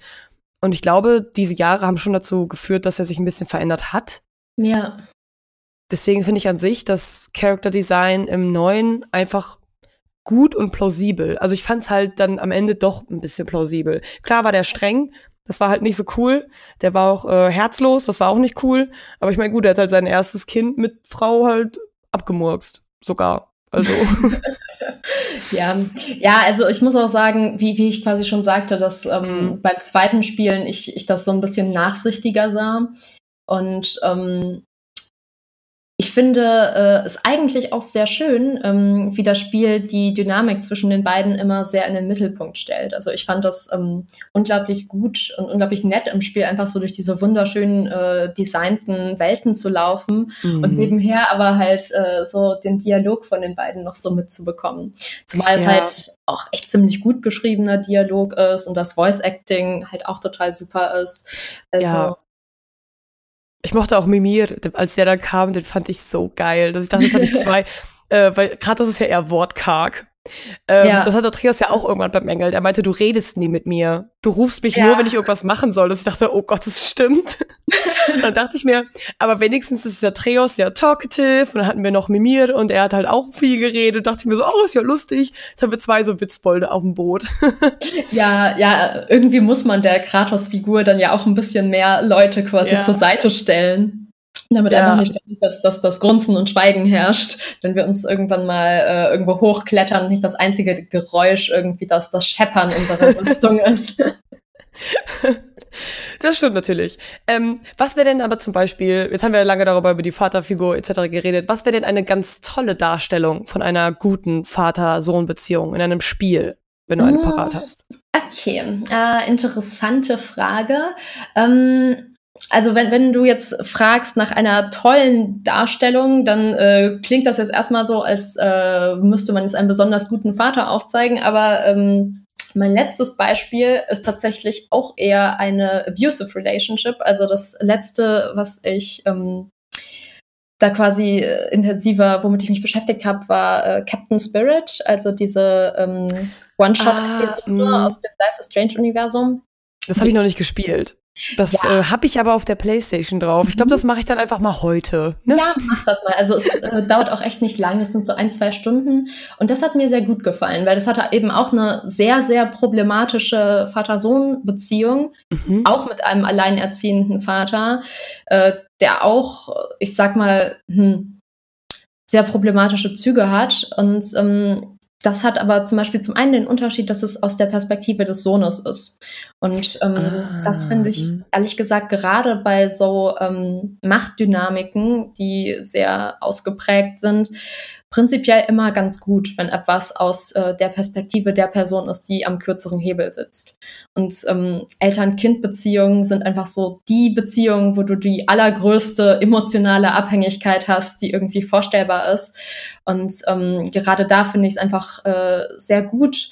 Und ich glaube, diese Jahre haben schon dazu geführt, dass er sich ein bisschen verändert hat. Ja deswegen finde ich an sich das Character Design im neuen einfach gut und plausibel. Also ich fand es halt dann am Ende doch ein bisschen plausibel. Klar war der streng, das war halt nicht so cool. Der war auch äh, herzlos, das war auch nicht cool. Aber ich meine, gut, er hat halt sein erstes Kind mit Frau halt abgemurkst, sogar. Also. ja, ja, also ich muss auch sagen, wie, wie ich quasi schon sagte, dass ähm, mhm. beim zweiten Spielen ich, ich das so ein bisschen nachsichtiger sah. Und ähm, ich finde äh, es eigentlich auch sehr schön, ähm, wie das Spiel die Dynamik zwischen den beiden immer sehr in den Mittelpunkt stellt. Also ich fand das ähm, unglaublich gut und unglaublich nett im Spiel, einfach so durch diese wunderschönen äh, designten Welten zu laufen mhm. und nebenher aber halt äh, so den Dialog von den beiden noch so mitzubekommen. Zumal es halt auch echt ziemlich gut geschriebener Dialog ist und das Voice Acting halt auch total super ist. Also, ja. Ich mochte auch Mimir, als der da kam, den fand ich so geil, dass ich dachte, das hatte ich zwei, äh, weil Kratos ist ja eher wortkarg. Ähm, ja. Das hat der Trios ja auch irgendwann bemängelt. Er meinte, du redest nie mit mir. Du rufst mich ja. nur, wenn ich irgendwas machen soll. Dass ich dachte, oh Gott, das stimmt. dann dachte ich mir, aber wenigstens ist der Trios ja talkative. Und dann hatten wir noch Mimir und er hat halt auch viel geredet. Dachte ich mir so, oh, ist ja lustig. Jetzt haben wir zwei so Witzbolde auf dem Boot. ja, ja, irgendwie muss man der Kratos-Figur dann ja auch ein bisschen mehr Leute quasi ja. zur Seite stellen damit ja. einfach nicht dass, dass das Grunzen und Schweigen herrscht, wenn wir uns irgendwann mal äh, irgendwo hochklettern, nicht das einzige Geräusch irgendwie das, das Scheppern unserer Rüstung ist. Das stimmt natürlich. Ähm, was wäre denn aber zum Beispiel, jetzt haben wir lange darüber über die Vaterfigur etc. geredet, was wäre denn eine ganz tolle Darstellung von einer guten Vater-Sohn-Beziehung in einem Spiel, wenn du eine mmh, parat hast? Okay, äh, interessante Frage. Ähm, also wenn, wenn du jetzt fragst nach einer tollen Darstellung, dann äh, klingt das jetzt erstmal so, als äh, müsste man jetzt einen besonders guten Vater aufzeigen, aber ähm, mein letztes Beispiel ist tatsächlich auch eher eine abusive relationship. Also das letzte, was ich ähm, da quasi äh, intensiver, womit ich mich beschäftigt habe, war äh, Captain Spirit, also diese ähm, One-Shot-Episode ah, aus dem Life is Strange Universum. Das habe ich noch nicht gespielt. Das ja. äh, habe ich aber auf der Playstation drauf. Ich glaube, das mache ich dann einfach mal heute. Ne? Ja, mach das mal. Also es äh, dauert auch echt nicht lang. Es sind so ein, zwei Stunden. Und das hat mir sehr gut gefallen, weil das hatte eben auch eine sehr, sehr problematische Vater-Sohn-Beziehung. Mhm. Auch mit einem alleinerziehenden Vater, äh, der auch, ich sag mal, hm, sehr problematische Züge hat. Und ähm, das hat aber zum Beispiel zum einen den Unterschied, dass es aus der Perspektive des Sohnes ist. Und ähm, ah, das finde ich hm. ehrlich gesagt gerade bei so ähm, Machtdynamiken, die sehr ausgeprägt sind, prinzipiell immer ganz gut, wenn etwas aus äh, der Perspektive der Person ist, die am kürzeren Hebel sitzt. Und ähm, Eltern-Kind-Beziehungen sind einfach so die Beziehungen, wo du die allergrößte emotionale Abhängigkeit hast, die irgendwie vorstellbar ist. Und ähm, gerade da finde ich es einfach äh, sehr gut,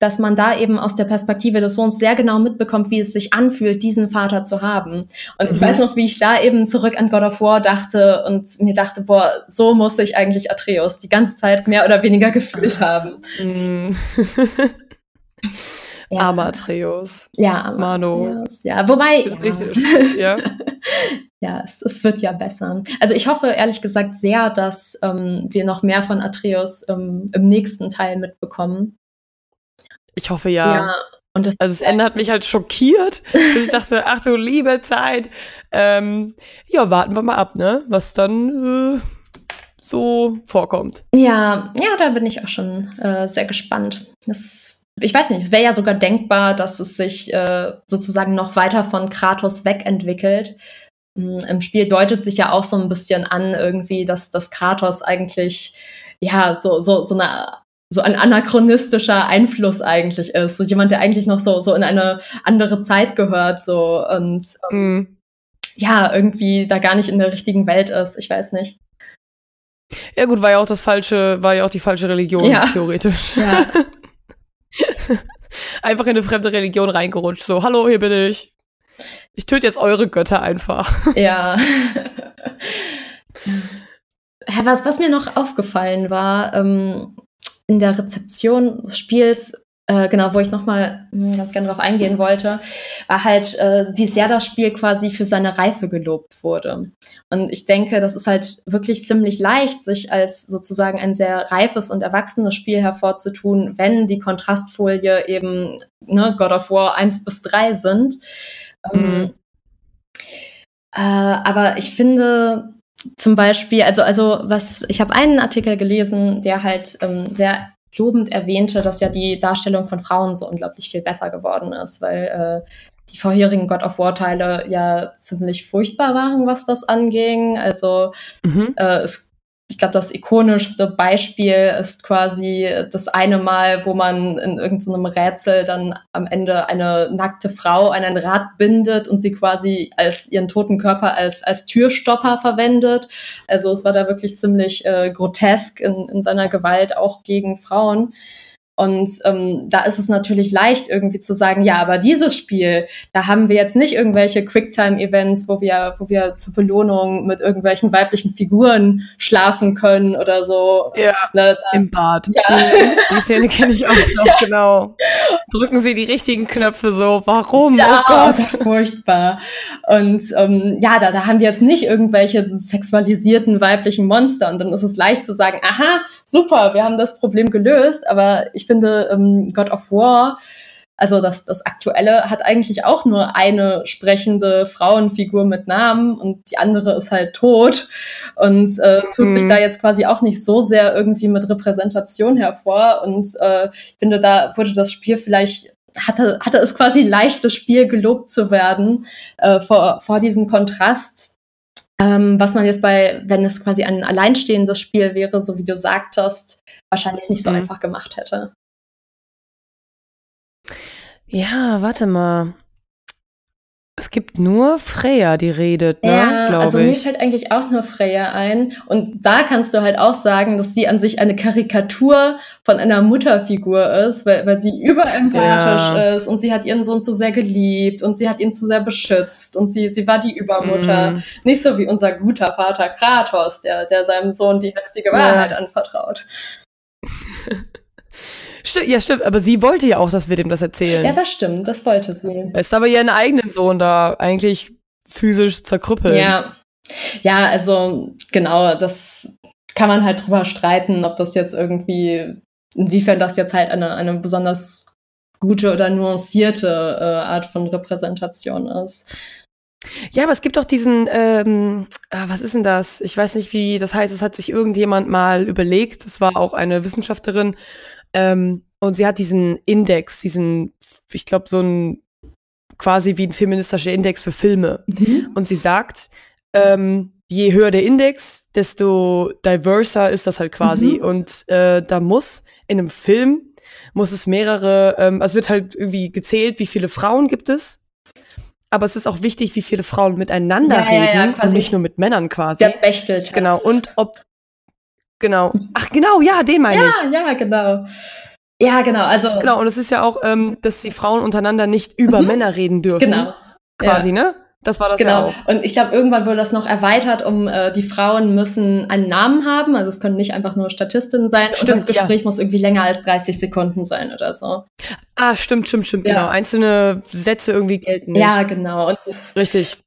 dass man da eben aus der Perspektive des Sohns sehr genau mitbekommt, wie es sich anfühlt, diesen Vater zu haben. Und mhm. ich weiß noch, wie ich da eben zurück an God of War dachte und mir dachte, boah, so muss sich eigentlich Atreus die ganze Zeit mehr oder weniger gefühlt haben. Mhm. ja. Armer Atreus. Ja, armer Mano. Atreus. Ja, wobei. Ja, ja. ja es, es, wird ja besser. Also ich hoffe ehrlich gesagt sehr, dass ähm, wir noch mehr von Atreus ähm, im nächsten Teil mitbekommen. Ich hoffe ja. ja. Also das Ende hat mich halt schockiert, dass ich dachte, ach du liebe Zeit. Ähm, ja, warten wir mal ab, ne? Was dann äh, so vorkommt. Ja, ja, da bin ich auch schon äh, sehr gespannt. Das, ich weiß nicht, es wäre ja sogar denkbar, dass es sich äh, sozusagen noch weiter von Kratos wegentwickelt. Hm, Im Spiel deutet sich ja auch so ein bisschen an, irgendwie, dass, dass Kratos eigentlich ja so, so, so eine so ein anachronistischer Einfluss eigentlich ist. So jemand, der eigentlich noch so, so in eine andere Zeit gehört, so und ähm, mm. ja, irgendwie da gar nicht in der richtigen Welt ist. Ich weiß nicht. Ja, gut, war ja auch das falsche, war ja auch die falsche Religion, ja. theoretisch. Ja. einfach in eine fremde Religion reingerutscht. So, hallo, hier bin ich. Ich töte jetzt eure Götter einfach. Ja. was, was mir noch aufgefallen war, ähm, in der Rezeption des Spiels, äh, genau, wo ich nochmal hm, ganz gerne darauf eingehen wollte, war halt, äh, wie sehr das Spiel quasi für seine Reife gelobt wurde. Und ich denke, das ist halt wirklich ziemlich leicht, sich als sozusagen ein sehr reifes und erwachsenes Spiel hervorzutun, wenn die Kontrastfolie eben ne, God of War 1 bis 3 sind. Ähm, mhm. Ähm, äh, aber ich finde, zum Beispiel, also, also was, ich habe einen Artikel gelesen, der halt ähm, sehr lobend erwähnte, dass ja die Darstellung von Frauen so unglaublich viel besser geworden ist, weil äh, die vorherigen God of War Teile ja ziemlich furchtbar waren, was das anging. Also mhm. äh, es ich glaube, das ikonischste Beispiel ist quasi das eine Mal, wo man in irgendeinem Rätsel dann am Ende eine nackte Frau an ein Rad bindet und sie quasi als ihren toten Körper als, als Türstopper verwendet. Also es war da wirklich ziemlich äh, grotesk in, in seiner Gewalt auch gegen Frauen. Und ähm, da ist es natürlich leicht, irgendwie zu sagen, ja, aber dieses Spiel, da haben wir jetzt nicht irgendwelche Quicktime-Events, wo wir, wo wir zur Belohnung mit irgendwelchen weiblichen Figuren schlafen können oder so. Ja, ne, da, im Bad. Ja. Die Szene kenne ich auch noch, ja. genau. Drücken Sie die richtigen Knöpfe so, warum? Ja, oh Gott. Furchtbar. Und ähm, ja, da, da haben wir jetzt nicht irgendwelche sexualisierten weiblichen Monster und dann ist es leicht zu sagen, aha, super, wir haben das Problem gelöst, aber ich finde, ähm, God of War, also das, das Aktuelle, hat eigentlich auch nur eine sprechende Frauenfigur mit Namen und die andere ist halt tot und äh, tut mhm. sich da jetzt quasi auch nicht so sehr irgendwie mit Repräsentation hervor. Und äh, ich finde, da wurde das Spiel vielleicht hatte, hatte es quasi leicht, das Spiel gelobt zu werden äh, vor, vor diesem Kontrast. Ähm, was man jetzt bei, wenn es quasi ein alleinstehendes Spiel wäre, so wie du sagtest, wahrscheinlich nicht so mhm. einfach gemacht hätte. Ja, warte mal. Es gibt nur Freya, die redet, ne? Ja, also ich. mir fällt eigentlich auch nur Freya ein. Und da kannst du halt auch sagen, dass sie an sich eine Karikatur von einer Mutterfigur ist, weil, weil sie überempathisch ja. ist und sie hat ihren Sohn zu sehr geliebt und sie hat ihn zu sehr beschützt und sie, sie war die Übermutter. Mm. Nicht so wie unser guter Vater Kratos, der, der seinem Sohn die heftige Wahrheit ja. anvertraut. Stimmt, ja, stimmt, aber sie wollte ja auch, dass wir dem das erzählen. Ja, das stimmt, das wollte sie. Ist aber ihren eigenen Sohn da eigentlich physisch zerkrüppeln. Ja. Ja, also genau, das kann man halt drüber streiten, ob das jetzt irgendwie, inwiefern das jetzt halt eine, eine besonders gute oder nuancierte äh, Art von Repräsentation ist. Ja, aber es gibt doch diesen, ähm, ah, was ist denn das? Ich weiß nicht, wie das heißt. Es hat sich irgendjemand mal überlegt. Es war auch eine Wissenschaftlerin ähm, und sie hat diesen Index, diesen, ich glaube, so ein quasi wie ein feministischer Index für Filme. Mhm. Und sie sagt, ähm, je höher der Index, desto diverser ist das halt quasi. Mhm. Und äh, da muss in einem Film muss es mehrere, ähm, also wird halt irgendwie gezählt, wie viele Frauen gibt es. Aber es ist auch wichtig, wie viele Frauen miteinander ja, reden ja, ja, und nicht nur mit Männern quasi. Der bechtelt. Genau. Und ob Genau. Ach, genau, ja, den meine ja, ich. Ja, ja, genau. Ja, genau. Also genau. Und es ist ja auch, ähm, dass die Frauen untereinander nicht über mhm. Männer reden dürfen. Genau. Quasi, ja. ne? Das war das genau. ja auch. Und ich glaube, irgendwann wurde das noch erweitert, um äh, die Frauen müssen einen Namen haben. Also es können nicht einfach nur Statistinnen sein. Stimmt, und das Gespräch ja. muss irgendwie länger als 30 Sekunden sein oder so. Ah, stimmt, stimmt, stimmt, ja. genau. Einzelne Sätze irgendwie gelten nicht. Ja, genau. Und Richtig.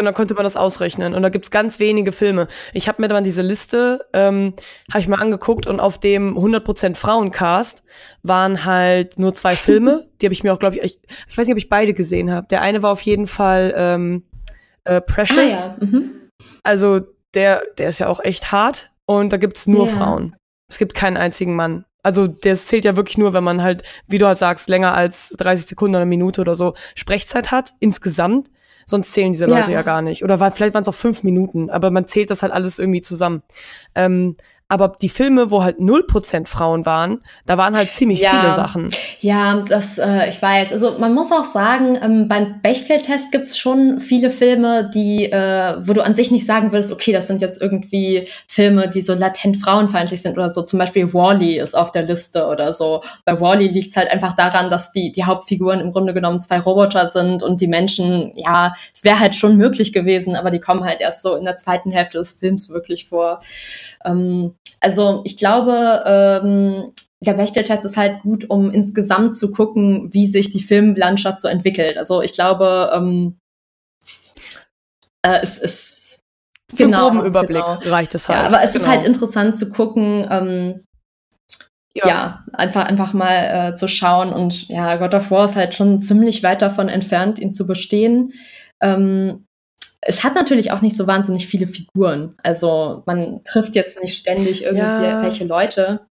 Und dann konnte man das ausrechnen. Und da gibt's ganz wenige Filme. Ich habe mir dann diese Liste, ähm, habe ich mal angeguckt und auf dem 100% Frauencast waren halt nur zwei Filme. Die habe ich mir auch, glaube ich, ich, ich, weiß nicht, ob ich beide gesehen habe. Der eine war auf jeden Fall ähm, äh, Precious. Ah, ja. mhm. Also der, der ist ja auch echt hart. und da gibt's nur Ja. Frauen. Es gibt keinen einzigen Mann. Also das zählt ja wirklich nur, wenn man halt, wie du halt sagst, länger als 30 Sekunden oder eine Minute oder so Sprechzeit hat insgesamt. Sonst zählen diese Leute Ja. ja, gar nicht. Oder war, vielleicht waren es auch fünf Minuten, aber man zählt das halt alles irgendwie zusammen. Ähm, aber die Filme, wo halt 0% Frauen waren, da waren halt ziemlich Ja. viele Sachen. Ja, das, äh, ich weiß. Also man muss auch sagen, ähm, beim Bechtel-Test gibt's schon viele Filme, die, äh, wo du an sich nicht sagen würdest, okay, das sind jetzt irgendwie Filme, die so latent frauenfeindlich sind oder so. Zum Beispiel Wally ist auf der Liste oder so. Bei Wally liegt's halt einfach daran, dass die, die Hauptfiguren im Grunde genommen zwei Roboter sind und die Menschen, ja, es wäre halt schon möglich gewesen, aber die kommen halt erst so in der zweiten Hälfte des Films wirklich vor. Ähm, also ich glaube, ähm, der Bechteltest ist halt gut, um insgesamt zu gucken, wie sich die Filmlandschaft so entwickelt. Also ich glaube, ähm, äh, es ist Für Genau, einen groben Überblick genau. reicht es halt. ja, aber es ist Genau. halt interessant zu gucken, ähm, ja. einfach einfach mal äh, zu schauen und ja, God of War ist halt schon ziemlich weit davon entfernt, ihn zu bestehen. Ähm, es hat natürlich auch nicht so wahnsinnig viele Figuren. Also man trifft jetzt nicht ständig irgendwelche Leute.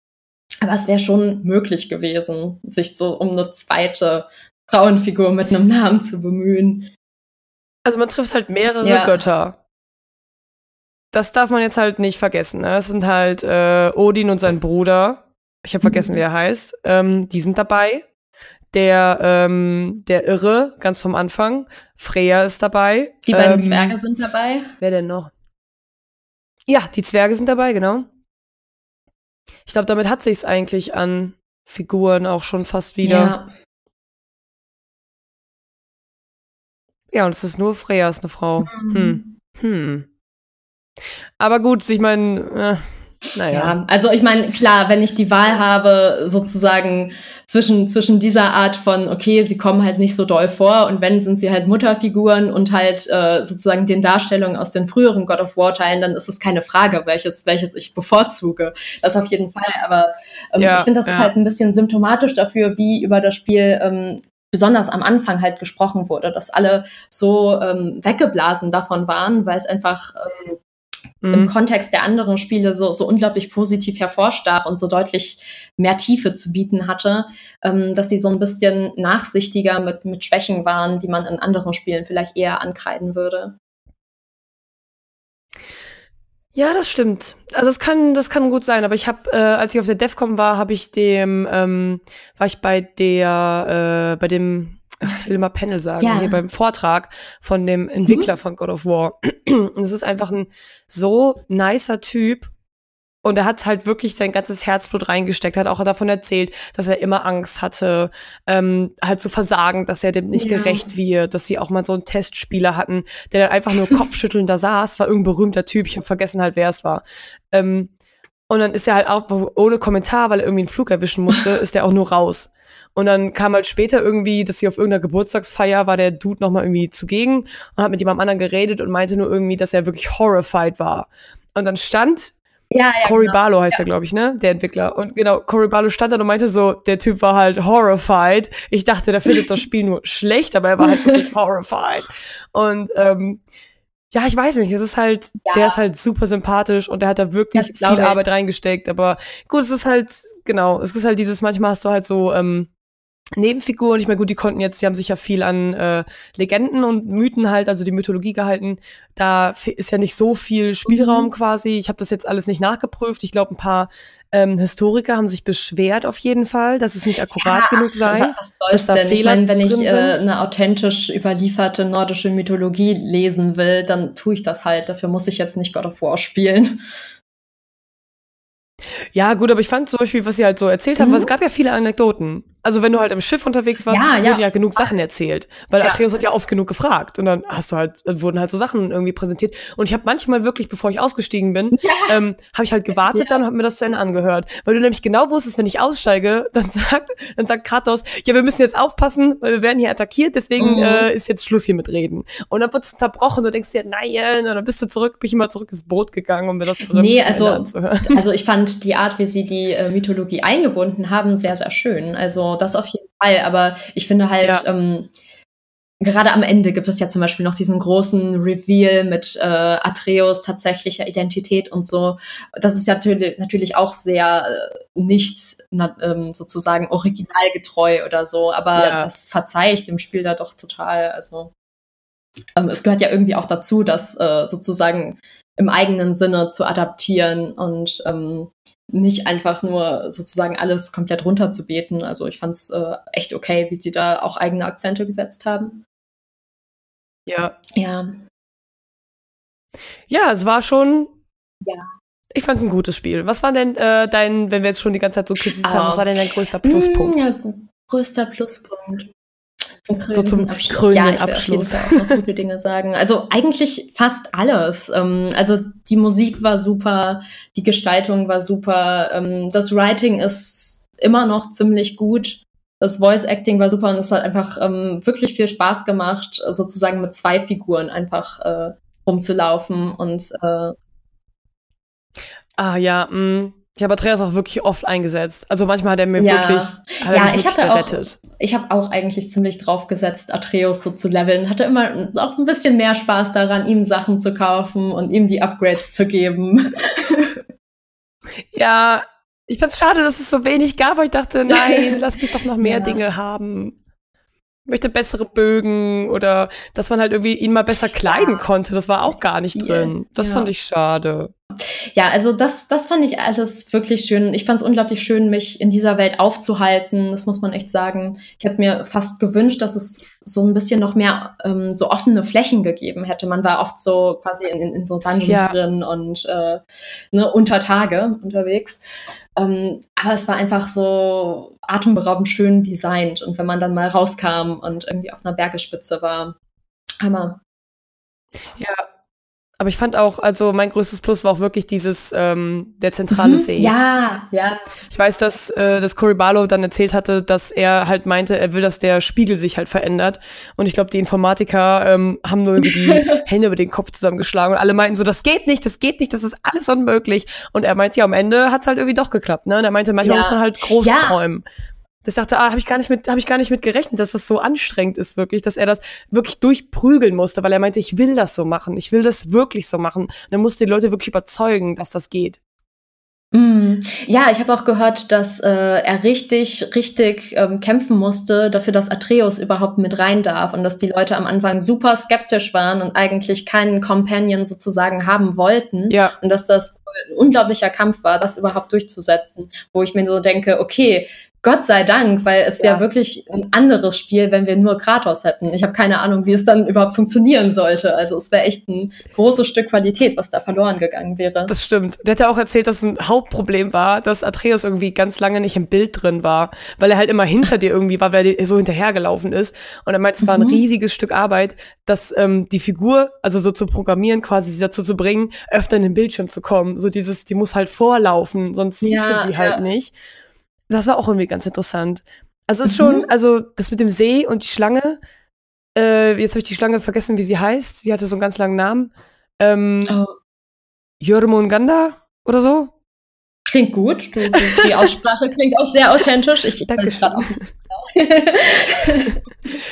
Aber es wäre schon möglich gewesen, sich so um eine zweite Frauenfigur mit einem Namen zu bemühen. Also man trifft halt mehrere Ja. Götter. Das darf man jetzt halt nicht vergessen. Ne? Es sind halt äh, Odin und sein Bruder. Ich habe vergessen, Mhm. wie er heißt. Ähm, die sind dabei. Der, ähm, der Irre, ganz vom Anfang. Freya ist dabei. Die beiden ähm, Zwerge sind dabei. Wer denn noch? Ja, die Zwerge sind dabei, genau. Ich glaube, damit hat sich's eigentlich an Figuren auch schon fast wieder. Ja, Ja. und es ist nur Freya, ist eine Frau. Mhm. Hm. Hm. Aber gut, ich meine, äh, naja. Ja, also ich meine, klar, wenn ich die Wahl habe, sozusagen zwischen, zwischen dieser Art von, okay, sie kommen halt nicht so doll vor und wenn, sind sie halt Mutterfiguren und halt äh, sozusagen den Darstellungen aus den früheren God of War-Teilen, dann ist es keine Frage, welches, welches ich bevorzuge. Das auf jeden Fall, aber ähm, Ja, ich finde, das ist ja. halt ein bisschen symptomatisch dafür, wie über das Spiel ähm, besonders am Anfang halt gesprochen wurde, dass alle so ähm, weggeblasen davon waren, weil es einfach ähm, im Mhm. Kontext der anderen Spiele so, so unglaublich positiv hervorstach und so deutlich mehr Tiefe zu bieten hatte, ähm, dass sie so ein bisschen nachsichtiger mit, mit Schwächen waren, die man in anderen Spielen vielleicht eher ankreiden würde. Ja, das stimmt. Also es kann, das kann gut sein. Aber ich habe, äh, als ich auf der DEFCON war, habe ich dem, ähm, war ich bei der, äh, bei dem, ich will immer Panel sagen, Ja. hier beim Vortrag von dem Entwickler von God of War. Und es ist einfach ein so nicer Typ. Und er hat halt wirklich sein ganzes Herzblut reingesteckt, hat auch davon erzählt, dass er immer Angst hatte, ähm, halt zu versagen, dass er dem nicht Ja. gerecht wird, dass sie auch mal so einen Testspieler hatten, der dann einfach nur kopfschüttelnd da saß, war irgendein berühmter Typ, ich habe vergessen halt, wer es war. Ähm, und dann ist er halt auch ohne Kommentar, weil er irgendwie einen Flug erwischen musste, ist er auch nur raus. Und dann kam halt später irgendwie, dass sie auf irgendeiner Geburtstagsfeier war der Dude nochmal irgendwie zugegen und hat mit jemandem anderen geredet und meinte nur irgendwie, dass er wirklich horrified war. Und dann stand Ja, ja. Cory genau. Barlow heißt er, glaube ich, ne? Der Entwickler. Und genau, Cory Barlow stand da und meinte so, der Typ war halt horrified. Ich dachte, der findet das Spiel nur schlecht, aber er war halt wirklich horrified. Und ähm, ja, ich weiß nicht, es ist halt, Ja. der ist halt super sympathisch und der hat da wirklich viel ich. Arbeit reingesteckt. Aber gut, es ist halt, genau, es ist halt dieses, manchmal hast du halt so, ähm, Nebenfiguren, ich meine, gut, die konnten jetzt, die haben sich ja viel an äh, Legenden und Mythen halt, also die Mythologie gehalten. Da ist ja nicht so viel Spielraum Mhm. quasi. Ich habe das jetzt alles nicht nachgeprüft. Ich glaube, ein paar ähm, Historiker haben sich beschwert auf jeden Fall, dass es nicht akkurat Ja, genug sei. wa- Was soll's da denn? Ich Fehler meine, wenn ich äh, eine authentisch überlieferte nordische Mythologie lesen will, dann tue ich das halt. Dafür muss ich jetzt nicht God of War spielen. Ja, gut, aber ich fand zum Beispiel, was sie halt so erzählt haben, Mhm. weil es gab ja viele Anekdoten. Also wenn du halt im Schiff unterwegs warst, Ja, ja. wurden ja genug Sachen erzählt. Weil Ja. Atreus hat ja oft genug gefragt. Und dann hast du halt, äh, wurden halt so Sachen irgendwie präsentiert. Und ich habe manchmal wirklich, bevor ich ausgestiegen bin, ähm, habe ich halt gewartet dann und habe mir das zu Ende angehört. Weil du nämlich genau wusstest, wenn ich aussteige, dann sagt, dann sagt Kratos, ja, wir müssen jetzt aufpassen, weil wir werden hier attackiert, deswegen Mhm. äh, ist jetzt Schluss hier mit Reden. Und dann wird es unterbrochen, du denkst dir, nein, und dann bist du zurück, bin ich immer zurück ins Boot gegangen, um mir das zu Nee, zu also- anzuhören. Also ich fand die Art, wie sie die äh, Mythologie eingebunden haben, sehr, sehr schön. Also das auf jeden Fall. Aber ich finde halt, Ja. ähm, gerade am Ende gibt es ja zum Beispiel noch diesen großen Reveal mit äh, Atreus tatsächlicher Identität und so. Das ist ja natürlich, natürlich auch sehr äh, nicht na, ähm, sozusagen originalgetreu oder so, aber ja. das verzeihe ich dem Spiel da doch total. Also ähm, es gehört ja irgendwie auch dazu, das äh, sozusagen im eigenen Sinne zu adaptieren und ähm, nicht einfach nur sozusagen alles komplett runterzubeten. Also ich fand es äh, echt okay, wie sie da auch eigene Akzente gesetzt haben. Ja. Ja. Ja, es war schon. Ja. Ich fand es ein gutes Spiel. Was war denn äh, dein, wenn wir jetzt schon die ganze Zeit so kritisiert haben, was war denn dein größter Pluspunkt? Mm, ja, größter Pluspunkt. So zum Abschluss. Ja, ich will auf jeden Fall auch noch gute Dinge sagen. Also eigentlich fast alles. Ähm, also die Musik war super, die Gestaltung war super, ähm, das Writing ist immer noch ziemlich gut. Das Voice Acting war super und es hat einfach ähm, wirklich viel Spaß gemacht, sozusagen mit zwei Figuren einfach äh, rumzulaufen und äh, Ah ja, mh. Ich habe Andreas auch wirklich oft eingesetzt. Also manchmal hat er mir ja. wirklich, hat ja, ich hatte gerettet. Auch, ich habe auch eigentlich ziemlich drauf gesetzt, Atreus so zu leveln. Hatte immer auch ein bisschen mehr Spaß daran, ihm Sachen zu kaufen und ihm die Upgrades zu geben. Ja, ich fand's schade, dass es so wenig gab, aber ich dachte, nein, lass mich doch noch mehr ja. Dinge haben. Ich möchte bessere Bögen oder dass man halt irgendwie ihn mal besser kleiden konnte. Das war auch gar nicht drin. Das fand ich schade. Ja, also das, das fand ich alles wirklich schön. Ich fand es unglaublich schön, mich in dieser Welt aufzuhalten. Das muss man echt sagen. Ich hätte mir fast gewünscht, dass es so ein bisschen noch mehr ähm, so offene Flächen gegeben hätte. Man war oft so quasi in, in, in so Dungeons ja. drin und äh, ne, unter Tage unterwegs. Ähm, aber es war einfach so atemberaubend schön designt. Und wenn man dann mal rauskam und irgendwie auf einer Bergespitze war, Hammer. Ja, aber ich fand auch, also mein größtes Plus war auch wirklich dieses, ähm, der zentrale mhm. See. Ja, ja. Ich weiß, dass, äh, dass Cory Barlow dann erzählt hatte, dass er halt meinte, er will, dass der Spiegel sich halt verändert. Und ich glaube, die Informatiker ähm, haben nur irgendwie die Hände über den Kopf zusammengeschlagen und alle meinten so, das geht nicht, das geht nicht, das ist alles unmöglich. Und er meinte, ja, am Ende hat's halt irgendwie doch geklappt. Ne? Und er meinte, manchmal ja. muss man halt groß ja. träumen ich dachte, ah, habe ich gar nicht mit, habe ich gar nicht mit gerechnet, dass das so anstrengend ist wirklich, dass er das wirklich durchprügeln musste, weil er meinte, ich will das so machen, ich will das wirklich so machen. Und er musste die Leute wirklich überzeugen, dass das geht. Mm. Ja, ich habe auch gehört, dass äh, er richtig, richtig ähm, kämpfen musste dafür, dass Atreus überhaupt mit rein darf und dass die Leute am Anfang super skeptisch waren und eigentlich keinen Companion sozusagen haben wollten. Ja. Und dass das ein unglaublicher Kampf war, das überhaupt durchzusetzen. Wo ich mir so denke, okay, Gott sei Dank, weil es wäre ja. wirklich ein anderes Spiel, wenn wir nur Kratos hätten. Ich habe keine Ahnung, wie es dann überhaupt funktionieren sollte. Also es wäre echt ein großes Stück Qualität, was da verloren gegangen wäre. Das stimmt. Der hat ja auch erzählt, dass ein Hauptproblem war, dass Atreus irgendwie ganz lange nicht im Bild drin war, weil er halt immer hinter dir irgendwie war, weil er so hinterhergelaufen ist. Und er meint, es war ein mhm. riesiges Stück Arbeit, dass ähm, die Figur, also so zu programmieren, quasi dazu zu bringen, öfter in den Bildschirm zu kommen. So dieses, die muss halt vorlaufen, sonst siehst ja, du sie halt ja. nicht. Das war auch irgendwie ganz interessant. Also es ist mhm. schon, also das mit dem See und die Schlange, äh, jetzt habe ich die Schlange vergessen, wie sie heißt. Sie hatte so einen ganz langen Namen. Ähm, oh. Jörmungandr oder so. Klingt gut. Du, die Aussprache klingt auch sehr authentisch. Ich Danke.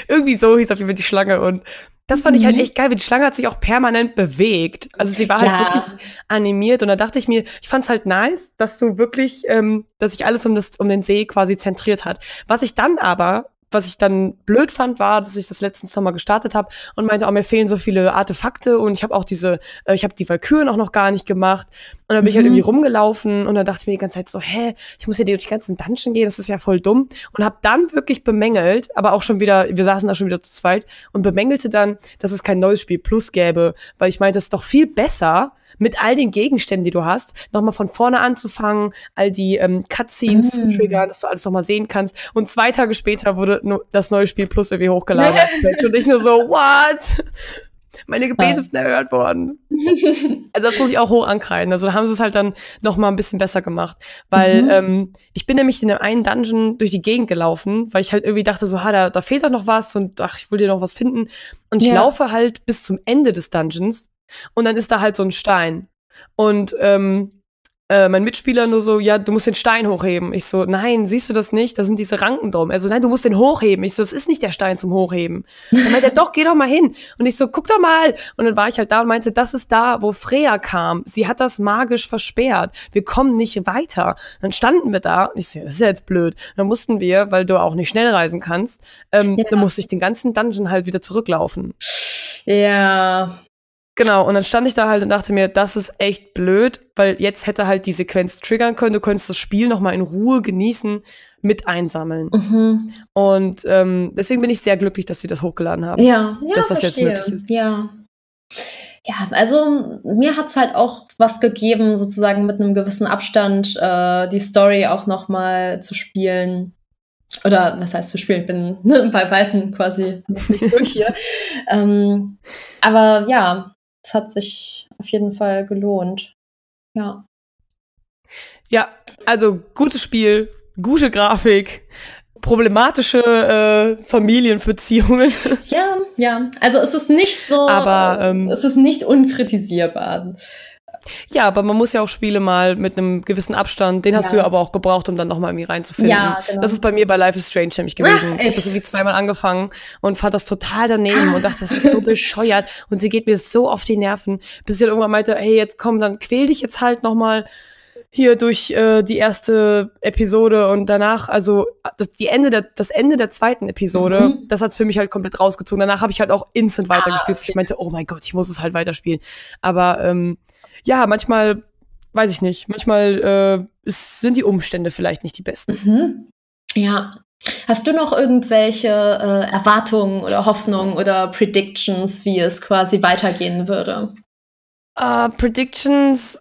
Irgendwie so hieß auf jeden Fall die Schlange und das fand ich halt mhm. echt geil, wie die Schlange hat sich auch permanent bewegt. Also sie war halt ja. wirklich animiert und da dachte ich mir, ich fand's halt nice, dass du wirklich, ähm, dass sich alles um das um den See quasi zentriert hat. Was ich dann aber was ich dann blöd fand, war, dass ich das letztens nochmal gestartet habe und meinte, oh, mir fehlen so viele Artefakte und ich habe auch diese, äh, ich habe die Valkyren auch noch gar nicht gemacht. Und dann bin mhm. ich halt mhm. irgendwie rumgelaufen und dann dachte ich mir die ganze Zeit so, hä, ich muss ja durch die ganzen Dungeon gehen, das ist ja voll dumm. Und habe dann wirklich bemängelt, aber auch schon wieder, wir saßen da schon wieder zu zweit und bemängelte dann, dass es kein neues Spiel Plus gäbe, weil ich meinte, es ist doch viel besser, mit all den Gegenständen, die du hast, nochmal von vorne anzufangen, all die ähm, Cutscenes mm. zu triggern, dass du alles nochmal sehen kannst. Und zwei Tage später wurde das neue Spiel Plus irgendwie hochgeladen. und ich nur so, what? Meine Gebete sind erhört worden. also das muss ich auch hoch ankreiden. Also da haben sie es halt dann noch mal ein bisschen besser gemacht. Weil mhm. ähm, ich bin nämlich in dem einen Dungeon durch die Gegend gelaufen, weil ich halt irgendwie dachte so, ha, da, da fehlt doch noch was und ach, ich will dir noch was finden. Und ich ja. laufe halt bis zum Ende des Dungeons und dann ist da halt so ein Stein. Und ähm, äh, mein Mitspieler nur so, ja, du musst den Stein hochheben. Ich so, nein, siehst du das nicht? Da sind diese Ranken drum. Er so, nein, du musst den hochheben. Ich so, das ist nicht der Stein zum Hochheben. Dann meinte er, doch, geh doch mal hin. Und ich so, guck doch mal. Und dann war ich halt da und meinte, das ist da, wo Freya kam. Sie hat das magisch versperrt. Wir kommen nicht weiter. Dann standen wir da und ich so, das ist ja jetzt blöd. Dann mussten wir, weil du auch nicht schnell reisen kannst, ähm, ja. dann musste ich den ganzen Dungeon halt wieder zurücklaufen. Ja, Genau, und dann stand ich da halt und dachte mir, das ist echt blöd, weil jetzt hätte halt die Sequenz triggern können, du könntest das Spiel nochmal in Ruhe genießen, mit einsammeln. Mhm. Und ähm, deswegen bin ich sehr glücklich, dass sie das hochgeladen haben. Ja, ja dass das verstehe. jetzt möglich ist. Ja. Ja, also mir hat's halt auch was gegeben, sozusagen mit einem gewissen Abstand äh, die Story auch nochmal zu spielen. Oder was heißt zu spielen? Ich bin ne, bei Weitem quasi noch nicht durch hier. ähm, aber ja, es hat sich auf jeden Fall gelohnt. Ja. Ja, also gutes Spiel, gute Grafik, problematische äh, Familienbeziehungen. Ja, ja. Also es ist nicht so, aber ähm, es ist nicht unkritisierbar. Ja, aber man muss ja auch Spiele mal mit einem gewissen Abstand, den hast ja. du aber auch gebraucht, um dann nochmal irgendwie reinzufinden. Ja, genau. Das ist bei mir bei Life is Strange nämlich gewesen. Ach, ich habe das irgendwie zweimal angefangen und fand das total daneben ah. und dachte, das ist so bescheuert und sie geht mir so auf die Nerven, bis sie dann irgendwann meinte, hey, jetzt komm, dann quäl dich jetzt halt nochmal hier durch äh, die erste Episode und danach, also das, die Ende der, das Ende der zweiten Episode, mhm. das hat's für mich halt komplett rausgezogen. Danach habe ich halt auch instant ah, weitergespielt. Okay. Ich meinte, oh mein Gott, ich muss es halt weiterspielen. Aber ähm, ja, manchmal, weiß ich nicht, manchmal äh, ist, sind die Umstände vielleicht nicht die besten. Mhm. Ja. Hast du noch irgendwelche äh, Erwartungen oder Hoffnungen oder Predictions, wie es quasi weitergehen würde? Uh, Predictions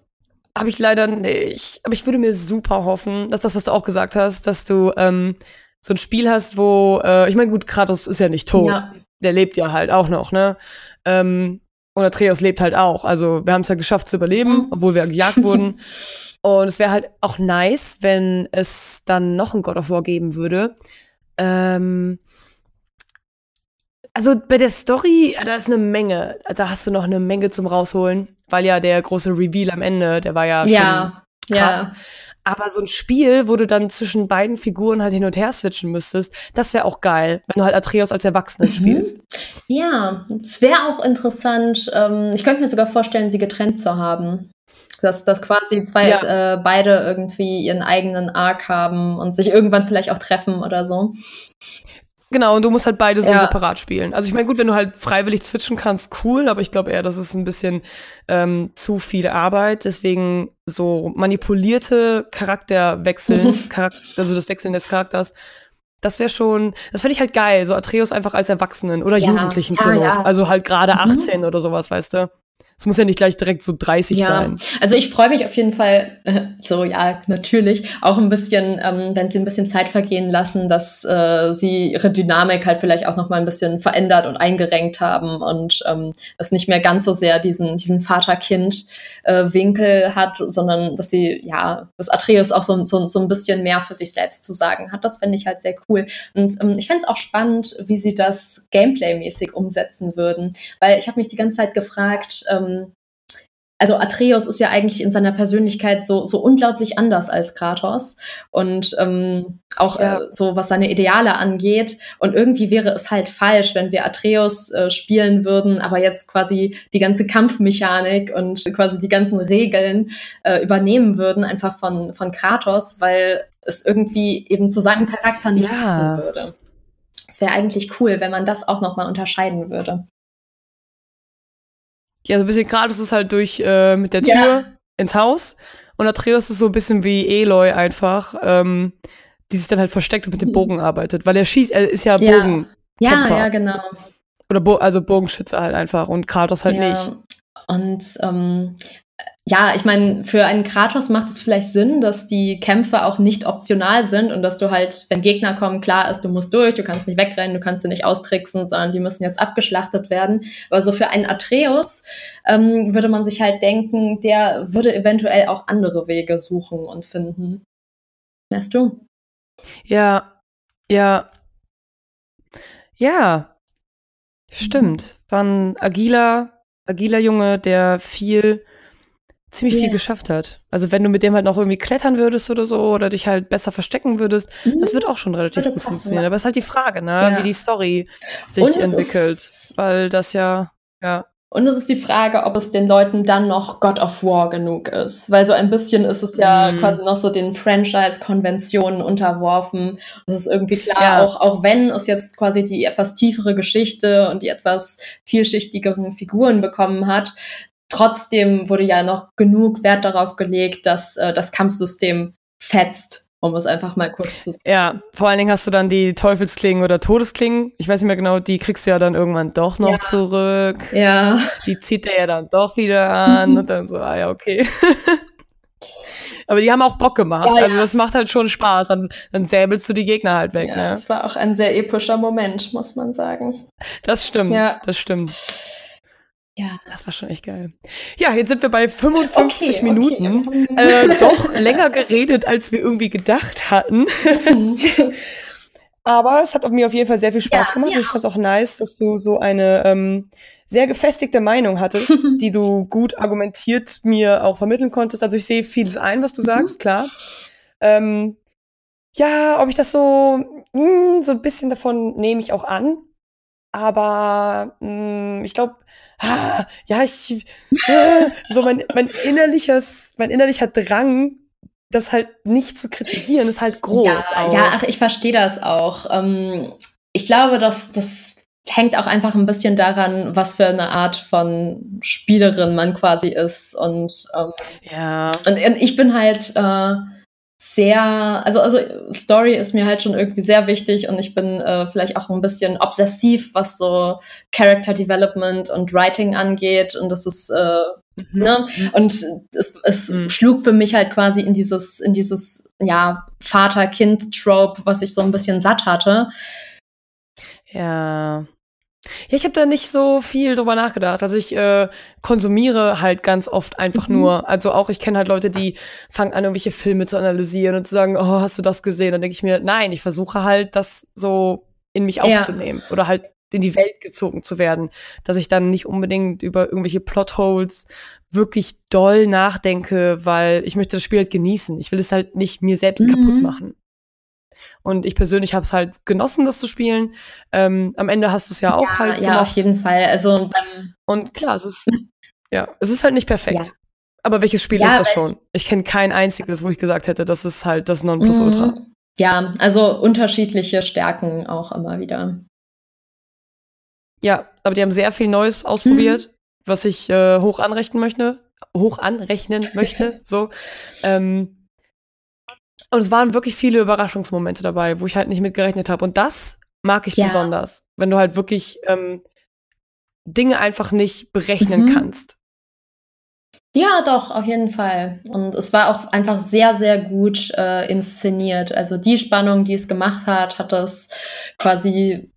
habe ich leider nicht. Aber ich würde mir super hoffen, dass das, was du auch gesagt hast, dass du ähm, so ein Spiel hast, wo, äh, ich meine, gut, Kratos ist ja nicht tot. Ja. Der lebt ja halt auch noch, ne? Ähm, und Atreus lebt halt auch. Also wir haben es ja geschafft zu überleben, mhm. obwohl wir gejagt wurden. Und es wäre halt auch nice, wenn es dann noch ein God of War geben würde. Ähm, also bei der Story, da ist eine Menge. Da hast du noch eine Menge zum rausholen, weil ja der große Reveal am Ende, der war ja schon ja, krass. Ja. Aber so ein Spiel, wo du dann zwischen beiden Figuren halt hin und her switchen müsstest, das wäre auch geil, wenn du halt Atreus als Erwachsenen mhm. spielst. Ja, es wäre auch interessant. Ähm, ich könnte mir sogar vorstellen, sie getrennt zu haben. Dass, dass quasi zwei, ja. äh, beide irgendwie ihren eigenen Arc haben und sich irgendwann vielleicht auch treffen oder so. Genau, und du musst halt beide so ja. separat spielen. Also ich meine, gut, wenn du halt freiwillig switchen kannst, cool, aber ich glaube eher, das ist ein bisschen ähm, zu viel Arbeit. Deswegen so manipulierte Charakterwechseln, mhm. Charakter, also das Wechseln des Charakters, das wäre schon, das fände ich halt geil, so Atreus einfach als Erwachsenen oder ja. Jugendlichen ja, zur Not. Ja. Also halt gerade 18 mhm. oder sowas, weißt du. Es muss ja nicht gleich direkt so 30 ja. sein. Also ich freue mich auf jeden Fall, äh, so ja, natürlich, auch ein bisschen, ähm, wenn sie ein bisschen Zeit vergehen lassen, dass äh, sie ihre Dynamik halt vielleicht auch noch mal ein bisschen verändert und eingerenkt haben und ähm, es nicht mehr ganz so sehr diesen, diesen Vater-Kind-Winkel äh, hat, sondern dass sie, ja, dass Atreus auch so, so, so ein bisschen mehr für sich selbst zu sagen hat. Das fände ich halt sehr cool. Und ähm, ich fände es auch spannend, wie sie das Gameplay-mäßig umsetzen würden, weil ich habe mich die ganze Zeit gefragt, ähm, ähm, also Atreus ist ja eigentlich in seiner Persönlichkeit so, so unglaublich anders als Kratos und ähm, auch ja. äh, so, was seine Ideale angeht. Und irgendwie wäre es halt falsch, wenn wir Atreus äh, spielen würden, aber jetzt quasi die ganze Kampfmechanik und quasi die ganzen Regeln äh, übernehmen würden, einfach von, von Kratos, weil es irgendwie eben zu seinem Charakter nicht ja. passen würde. Es wäre eigentlich cool, wenn man das auch nochmal unterscheiden würde. Ja, so ein bisschen gerade ist es halt durch äh, mit der Tür ja. ins Haus. Und Atreus ist so ein bisschen wie Eloy einfach, ähm, die sich dann halt versteckt und mit dem mhm. Bogen arbeitet. Weil er schießt, er ist ja Bogen. Ja, ja, ja genau. Oder Bo also Bogenschütze halt einfach und Kratos halt ja. nicht. Und ähm, ja, ich meine, für einen Kratos macht es vielleicht Sinn, dass die Kämpfe auch nicht optional sind und dass du halt, wenn Gegner kommen, klar ist, du musst durch, du kannst nicht wegrennen, du kannst sie nicht austricksen, sondern die müssen jetzt abgeschlachtet werden. Aber so für einen Atreus ähm, würde man sich halt denken, der würde eventuell auch andere Wege suchen und finden. Weißt du? Ja, ja. Ja. Stimmt. War ein agiler, agiler Junge, der viel ziemlich yeah. viel geschafft hat. Also wenn du mit dem halt noch irgendwie klettern würdest oder so oder dich halt besser verstecken würdest, mhm. das wird auch schon relativ gut passen, funktionieren. Ja. Aber es ist halt die Frage, ne, ja. wie die Story sich entwickelt, weil das ja ja und es ist die Frage, ob es den Leuten dann noch God of War genug ist. Weil so ein bisschen ist es ja mm. quasi noch so den Franchise-Konventionen unterworfen. Es ist irgendwie klar, ja. auch, auch wenn es jetzt quasi die etwas tiefere Geschichte und die etwas vielschichtigeren Figuren bekommen hat, trotzdem wurde ja noch genug Wert darauf gelegt, dass äh, das Kampfsystem fetzt um es einfach mal kurz zu sagen. Ja, vor allen Dingen hast du dann die Teufelsklingen oder Todesklingen. Ich weiß nicht mehr genau, die kriegst du ja dann irgendwann doch noch ja. zurück. Ja. Die zieht er ja dann doch wieder an und dann so, ah ja, okay. Aber die haben auch Bock gemacht. Ja, also das macht halt schon Spaß. Dann, dann säbelst du die Gegner halt weg. Ja, ne? Das war auch ein sehr epischer Moment, muss man sagen. Das stimmt. Ja. Das stimmt. Ja. Das war schon echt geil. Ja, jetzt sind wir bei 55 okay, Minuten. Okay. Äh, doch länger geredet, als wir irgendwie gedacht hatten. Mhm. Aber es hat mir auf jeden Fall sehr viel Spaß ja, gemacht. Ja. Ich fand es auch nice, dass du so eine ähm, sehr gefestigte Meinung hattest, die du gut argumentiert mir auch vermitteln konntest. Also ich sehe vieles ein, was du mhm. sagst, klar. Ähm, ja, ob ich das so, mh, hm, so ein bisschen davon nehme ich auch an. Aber mh, hm, ich glaube, ah, ja, ich, äh, so mein, mein innerliches, mein innerlicher Drang, das halt nicht zu kritisieren, ist halt groß. Ja, ja ach, ich verstehe das auch. Ähm, ich glaube, dass das hängt auch einfach ein bisschen daran, was für eine Art von Spielerin man quasi ist. Und, ähm, ja. und, und ich bin halt äh, sehr, also, also Story ist mir halt schon irgendwie sehr wichtig und ich bin äh, vielleicht auch ein bisschen obsessiv, was so Character Development und Writing angeht und das ist, äh, mhm. ne, und es, es mhm. schlug für mich halt quasi in dieses, in dieses, ja, Vater-Kind-Trope, was ich so ein bisschen satt hatte. Ja. Ja, ich habe da nicht so viel drüber nachgedacht. Also ich äh, konsumiere halt ganz oft einfach mhm. nur. Also auch ich kenne halt Leute, die fangen an, irgendwelche Filme zu analysieren und zu sagen, oh, hast du das gesehen? Dann denke ich mir, nein, ich versuche halt, das so in mich ja. aufzunehmen oder halt in die Welt gezogen zu werden, dass ich dann nicht unbedingt über irgendwelche Plotholes wirklich doll nachdenke, weil ich möchte das Spiel halt genießen. Ich will es halt nicht mir selbst mhm. kaputt machen. Und ich persönlich habe es halt genossen, das zu spielen. Ähm, am Ende hast du es ja auch ja, halt. Ja, auf jeden Fall. Also und klar, es ist ja, es ist halt nicht perfekt. Ja. Aber welches Spiel ja, ist das schon? Ich kenne kein einziges, wo ich gesagt hätte, das ist halt das Nonplusultra. Mhm. Ja, also unterschiedliche Stärken auch immer wieder. Ja, aber die haben sehr viel Neues ausprobiert, mhm. was ich äh, hoch anrechnen möchte. Hoch anrechnen möchte. so. Ähm, und es waren wirklich viele Überraschungsmomente dabei, wo ich halt nicht mitgerechnet habe. Und das mag ich ja. besonders, wenn du halt wirklich ähm, Dinge einfach nicht berechnen mhm. kannst. Ja, doch, auf jeden Fall. Und es war auch einfach sehr, sehr gut äh, inszeniert. Also die Spannung, die es gemacht hat, hat es quasi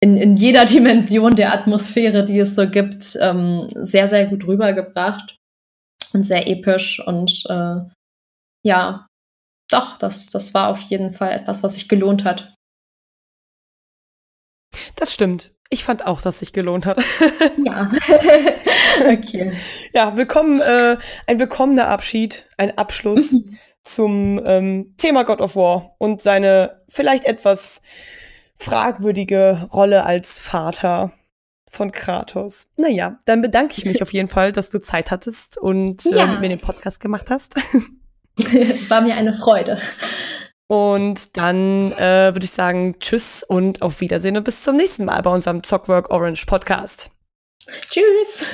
in, in jeder Dimension der Atmosphäre, die es so gibt, ähm, sehr, sehr gut rübergebracht und sehr episch. Und äh, ja, doch, das, das war auf jeden Fall etwas, was sich gelohnt hat. Das stimmt. Ich fand auch, dass sich gelohnt hat. ja. okay. Ja, willkommen, äh, ein willkommener Abschied, ein Abschluss zum ähm, Thema God of War und seine vielleicht etwas fragwürdige Rolle als Vater von Kratos. Naja, dann bedanke ich mich auf jeden Fall, dass du Zeit hattest und äh, mit mir den Podcast gemacht hast. War mir eine Freude. Und dann äh, würde ich sagen, tschüss und auf Wiedersehen und bis zum nächsten Mal bei unserem Zockwork Orange Podcast. Tschüss.